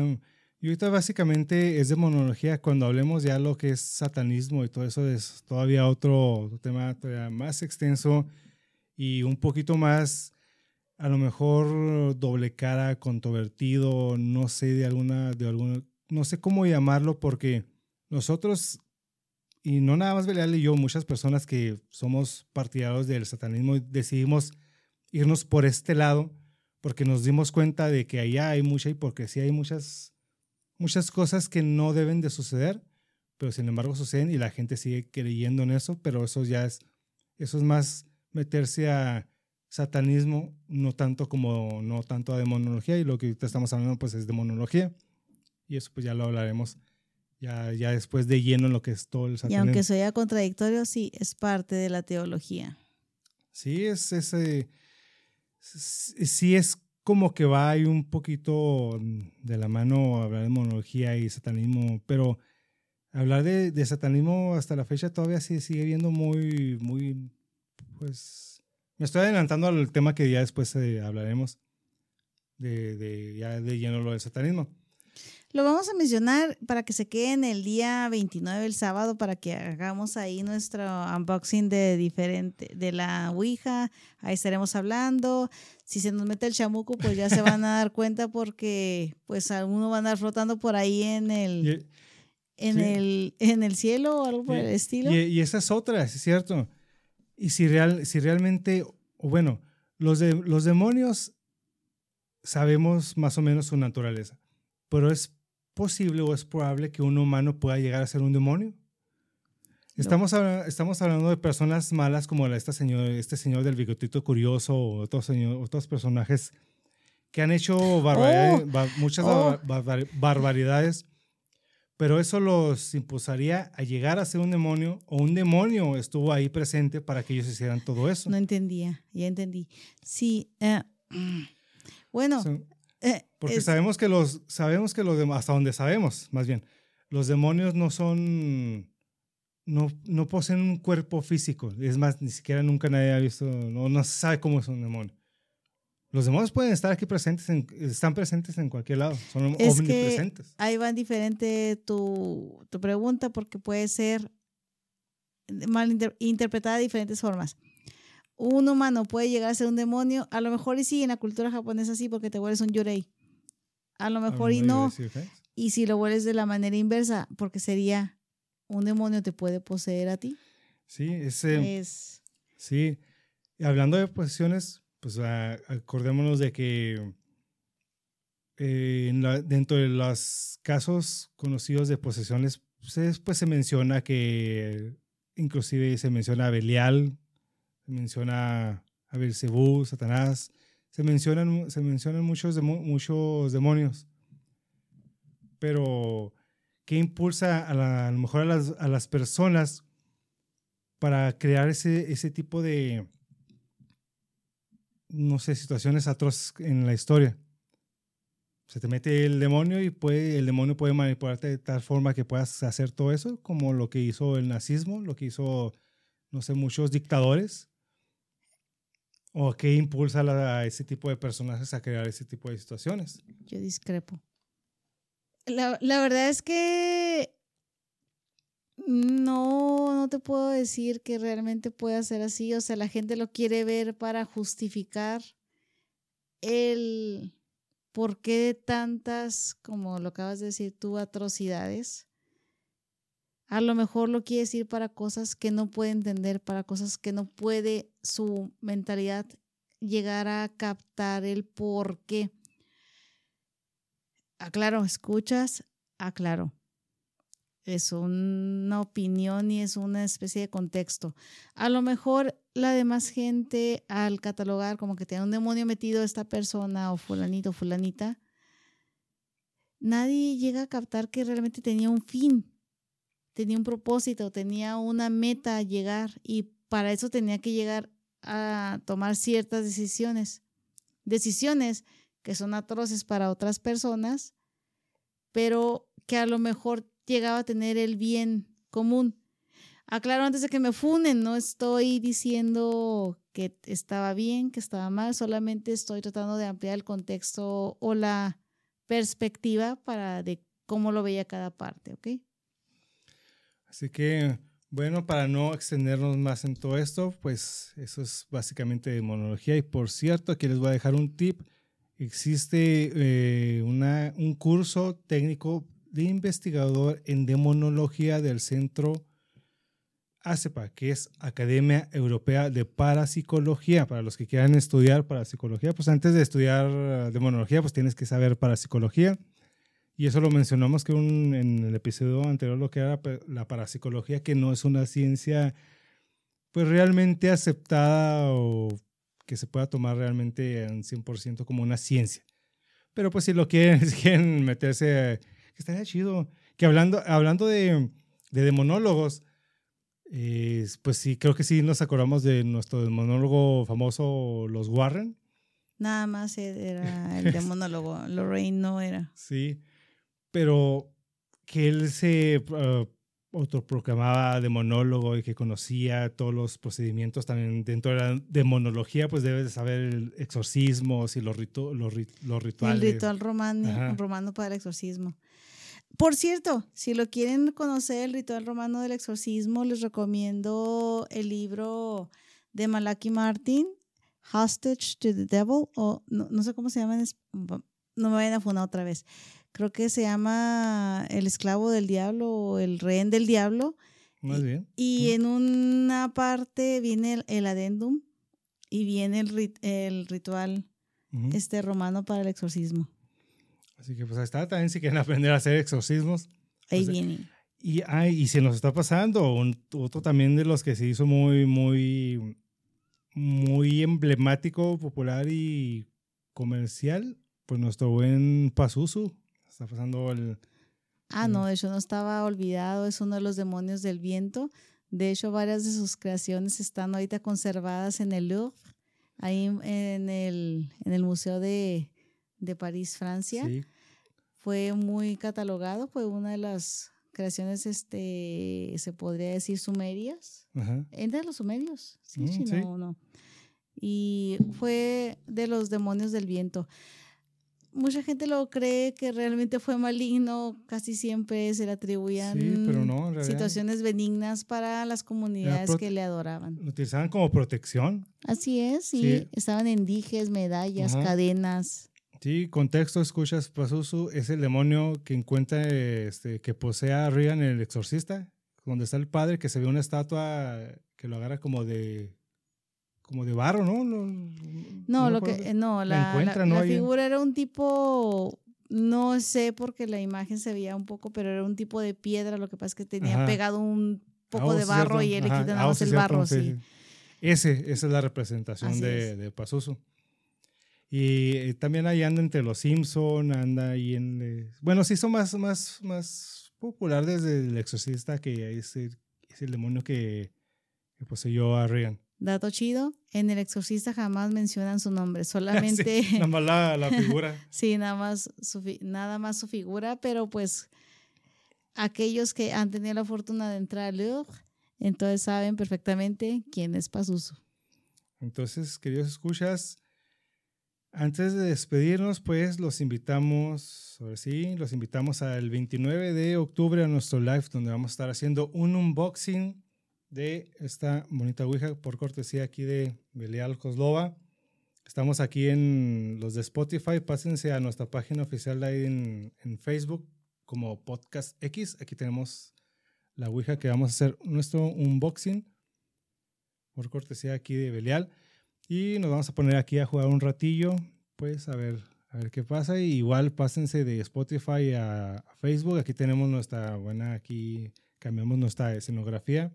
y ahorita básicamente es demonología. Cuando hablemos ya lo que es satanismo y todo eso es todavía otro tema más extenso y un poquito más, a lo mejor doble cara, controvertido, no sé de alguna, de alguna, no sé cómo llamarlo porque nosotros y no nada más Belial y yo, muchas personas que somos partidarios del satanismo decidimos irnos por este lado porque nos dimos cuenta de que allá hay mucha hipocresía, hay muchas, muchas cosas que no deben de suceder, pero sin embargo suceden y la gente sigue creyendo en eso, pero eso ya es, eso es más meterse a satanismo, no tanto como, no tanto a demonología y lo que ahorita estamos hablando pues es demonología y eso pues ya lo hablaremos ya, ya después de lleno en lo que es todo el
satanismo. Y aunque sea contradictorio, sí, es parte de la teología.
Sí, es ese. Sí, es como que va ahí un poquito de la mano hablar de monología y satanismo, pero hablar de, satanismo hasta la fecha todavía sí, sigue viendo muy, muy, pues, me estoy adelantando al tema que ya después eh, hablaremos de, de, ya de lleno lo del satanismo.
Lo vamos a mencionar para que se queden el día 29, el sábado, para que hagamos ahí nuestro unboxing de diferente, de la Ouija. Ahí estaremos hablando. Si se nos mete el chamuco, pues ya se van a dar cuenta porque pues alguno va a andar flotando por ahí en el, en el, en el cielo o algo por el estilo.
Y, esa es otra, es cierto. Y si, real, si realmente, bueno, los, de, los demonios sabemos más o menos su naturaleza, pero es posible o es probable que un humano pueda llegar a ser un demonio? Estamos, estamos hablando de personas malas como esta señor, este señor del bigotito curioso o otros, señor, otros personajes que han hecho oh. muchas oh. barbaridades, pero eso los impulsaría a llegar a ser un demonio o un demonio estuvo ahí presente para que ellos hicieran todo eso.
No entendía, ya entendí. Sí, eh, bueno,
Porque sabemos que los, sabemos que los hasta donde sabemos, más bien, los demonios no son, no, no poseen un cuerpo físico. Es más, ni siquiera nunca nadie ha visto, no, no sabe cómo es un demonio. Los demonios pueden estar aquí presentes, están presentes en cualquier lado, son es omnipresentes.
ahí va diferente tu, tu pregunta porque puede ser mal interpretada de diferentes formas un humano puede llegar a ser un demonio, a lo mejor y sí, en la cultura japonesa sí, porque te vuelves un yurei. A lo mejor y no. Y si lo vuelves de la manera inversa, porque sería un demonio te puede poseer a ti.
Sí, ese, es. Sí, hablando de posesiones, pues acordémonos de que eh, dentro de los casos conocidos de posesiones, pues, pues se menciona que inclusive se menciona a Belial se menciona a Belcebú, Satanás, se mencionan, se mencionan muchos, muchos demonios. Pero, ¿qué impulsa a, lo mejor a las, a las, personas para crear ese, ese tipo de, no sé, situaciones atroces en la historia. Se te mete el demonio y puede, el demonio puede manipularte de tal forma que puedas hacer todo eso, como lo que hizo el nazismo, lo que hizo, no sé, muchos dictadores. ¿O qué impulsa a ese tipo de personajes a crear ese tipo de situaciones?
Yo discrepo. La, la verdad es que no, no te puedo decir que realmente pueda ser así. O sea, la gente lo quiere ver para justificar el por qué tantas, como lo acabas de decir tú, atrocidades. A lo mejor lo quiere decir para cosas que no puede entender, para cosas que no puede su mentalidad llegar a captar el por qué. Aclaro, escuchas, aclaro es una opinión y es una especie de contexto. A lo mejor la demás gente al catalogar como que tiene un demonio metido esta persona o fulanito fulanita, nadie llega a captar que realmente tenía un fin, tenía un propósito, tenía una meta a llegar y para eso tenía que llegar a tomar ciertas decisiones. Decisiones que son atroces para otras personas, pero que a lo mejor llegaba a tener el bien común. Aclaro antes de que me funen, no estoy diciendo que estaba bien, que estaba mal, solamente estoy tratando de ampliar el contexto o la perspectiva para de cómo lo veía cada parte, ¿ok?
Así que, bueno, para no extendernos más en todo esto, pues eso es básicamente demonología. Y por cierto, aquí les voy a dejar un tip. Existe eh, una, un curso técnico de investigador en demonología del Centro ACEPA, que es Academia Europea de Parapsicología. Para los que quieran estudiar parapsicología, pues antes de estudiar eh, demonología, pues tienes que saber parapsicología. Y eso lo mencionamos que en el episodio anterior, lo que era la parapsicología, que no es una ciencia pues realmente aceptada o que se pueda tomar realmente en 100% como una ciencia. Pero pues si lo quieren, si quieren meterse que estaría chido. Que hablando, hablando de, de demonólogos, eh, pues sí, creo que sí nos acordamos de nuestro demonólogo famoso, los Warren.
Nada más era el demonólogo, Lorraine no era.
Sí, pero que él se uh, autoproclamaba demonólogo y que conocía todos los procedimientos también dentro de la demonología, pues debes de saber exorcismos y los, los, los, rituales.
El ritual romano, romano para el exorcismo. Por cierto, si lo quieren conocer el ritual romano del exorcismo, les recomiendo el libro de Malaki Martin, Hostage to the Devil, o no, sé cómo se llama, no me vayan a fundar otra vez. Creo que se llama El esclavo del diablo o El rehén del diablo.
Más bien.
Y en una parte viene el, adendum y viene el, el ritual este romano para el exorcismo.
Así que pues ahí está, también si quieren aprender a hacer exorcismos.
Ahí
pues,
viene.
Y, ay, y se nos está pasando, un, otro también de los que se hizo muy, muy, muy emblemático, popular y comercial, pues nuestro buen Pazuzu. Está pasando el...
Ah, no, de hecho no estaba olvidado, es uno de los demonios del viento. De hecho, varias de sus creaciones están ahorita conservadas en el Louvre, ahí en el, en el Museo de, de París, Francia. Fue muy catalogado, fue una de las creaciones, este, se podría decir, sumerias. Entre los sumerios, sí, mm, no, no. Y fue de los demonios del viento. Mucha gente lo cree que realmente fue maligno, casi siempre se le atribuían situaciones benignas para las comunidades que le adoraban.
Lo utilizaban como protección.
Así es, sí. estaban en dijes, medallas, cadenas.
Sí, contexto, escuchas, Pazuzu es el demonio que encuentra, este, que posee a en el exorcista, donde está el padre, que se ve una estatua que lo agarra como de como de barro, ¿no?
No, lo que, no, la, la, figura era un tipo, no sé porque la imagen se veía un poco, pero era un tipo de piedra, lo que pasa es que tenía pegado un poco ah, de barro y él le quita nada más el barro, sí.
Ese, esa es la representación de, de Pazuzu. Y eh, también ahí anda entre los Simpson, anda ahí en... Eh, bueno, sí hizo más, más, más popular desde el exorcista que es el, es el demonio que, poseyó a Reagan.
Dato chido, en El Exorcista jamás mencionan su nombre, solamente...
nada más la, figura.
sí, nada más, su, nada más su figura, pero pues aquellos que han tenido la fortuna de entrar al Louvre, entonces saben perfectamente quién es Pazuzu.
Entonces, queridos escuchas, antes de despedirnos, pues los invitamos, ahora sí, los invitamos al 29 de octubre a nuestro live, donde vamos a estar haciendo un unboxing de esta bonita Ouija por cortesía aquí de Belial Kozlova. Estamos aquí en los de Spotify. Pásense a nuestra página oficial ahí en, en, Facebook como Podcast X. Aquí tenemos la Ouija que vamos a hacer nuestro unboxing por cortesía aquí de Belial. Y nos vamos a poner aquí a jugar un ratillo, pues a ver, a ver qué pasa. Y igual pásense de Spotify a, a Facebook. Aquí tenemos nuestra buena, aquí cambiamos nuestra escenografía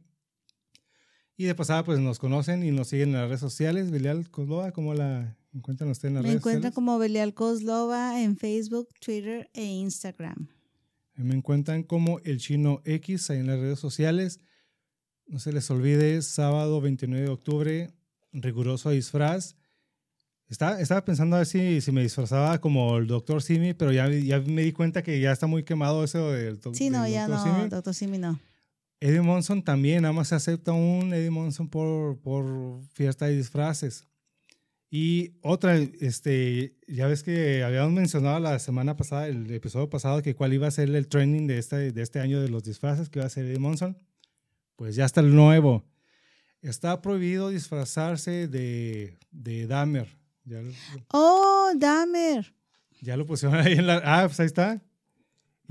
y de pasada, pues nos conocen y nos siguen en las redes sociales. Belial Kozlova, ¿cómo la encuentran ustedes en las
me
redes
encuentran como Belial Kozlova en Facebook, Twitter e Instagram.
Me encuentran como el chino X ahí en las redes sociales. No se les olvide, sábado 29 de octubre, riguroso disfraz. Está, estaba pensando a ver si, si me disfrazaba como el doctor Simi, pero ya, ya me di cuenta que ya está muy quemado eso del,
sí, no, ya no, doctor Simi no.
Eddie Monson también, nada más se acepta un Eddie Monson por, por fiesta de disfraces. Y otra, este, ya ves que habíamos mencionado la semana pasada, el episodio pasado, que cuál iba a ser el training de este, de este año de los disfraces, que iba a ser Eddie Monson. Pues ya está el nuevo. Está prohibido disfrazarse de, de Dahmer.
oh, Dahmer.
Ya lo pusieron ahí en la... Ah, pues ahí está.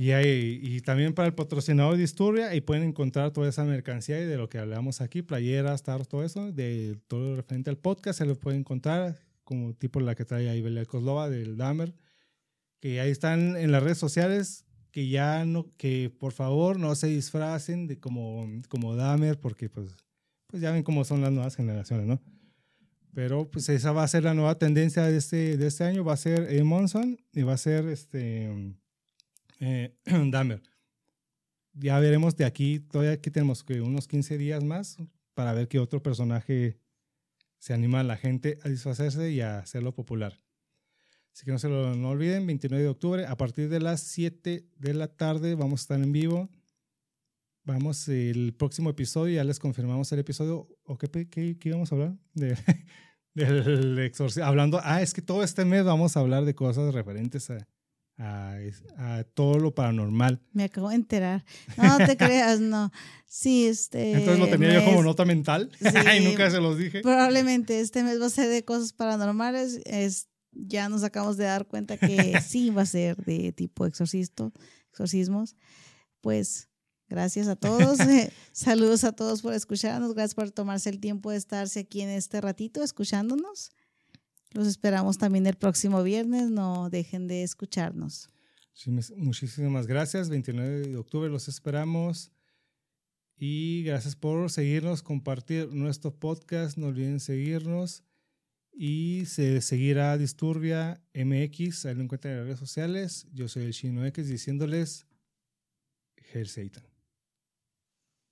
Y, y también para el patrocinador de Disturbia, ahí pueden encontrar toda esa mercancía y de lo que hablamos aquí, playeras, tarros, todo eso, de todo lo referente al podcast, se lo pueden encontrar, como tipo la que trae ahí Belia Kozlova del Damer, que ahí están en las redes sociales, que ya no, que por favor no se disfracen de como, como Damer, porque pues, pues ya ven cómo son las nuevas generaciones, ¿no? Pero pues esa va a ser la nueva tendencia de este, de este año, va a ser Monson y va a ser este eh, Dahmer. Ya veremos de aquí, todavía aquí tenemos que unos 15 días más para ver qué otro personaje se anima a la gente a disfrazarse y a hacerlo popular. Así que no se lo no olviden, 29 de octubre, a partir de las 7 de la tarde vamos a estar en vivo. Vamos, el próximo episodio, ya les confirmamos el episodio. ¿O qué, qué, qué íbamos a hablar? De, del exorcismo. Hablando, ah, es que todo este mes vamos a hablar de cosas referentes a, a, todo lo paranormal.
Me acabo de enterar. No te creas, no. Sí, este.
Entonces lo tenía yo como nota mental y nunca se los dije.
Probablemente este mes va a ser de cosas paranormales. Es, ya nos acabamos de dar cuenta que sí va a ser de tipo exorcisto, exorcismos. Pues gracias a todos. Saludos a todos por escucharnos. Gracias por tomarse el tiempo de estarse aquí en este ratito escuchándonos. Los esperamos también el próximo viernes. No dejen de escucharnos.
muchísimas gracias. 29 de octubre los esperamos. Y gracias por seguirnos, compartir nuestro podcast. No olviden seguirnos. Y se seguirá Disturbia MX. Ahí lo encuentran en las redes sociales. Yo soy el Chino X diciéndoles Her Satan.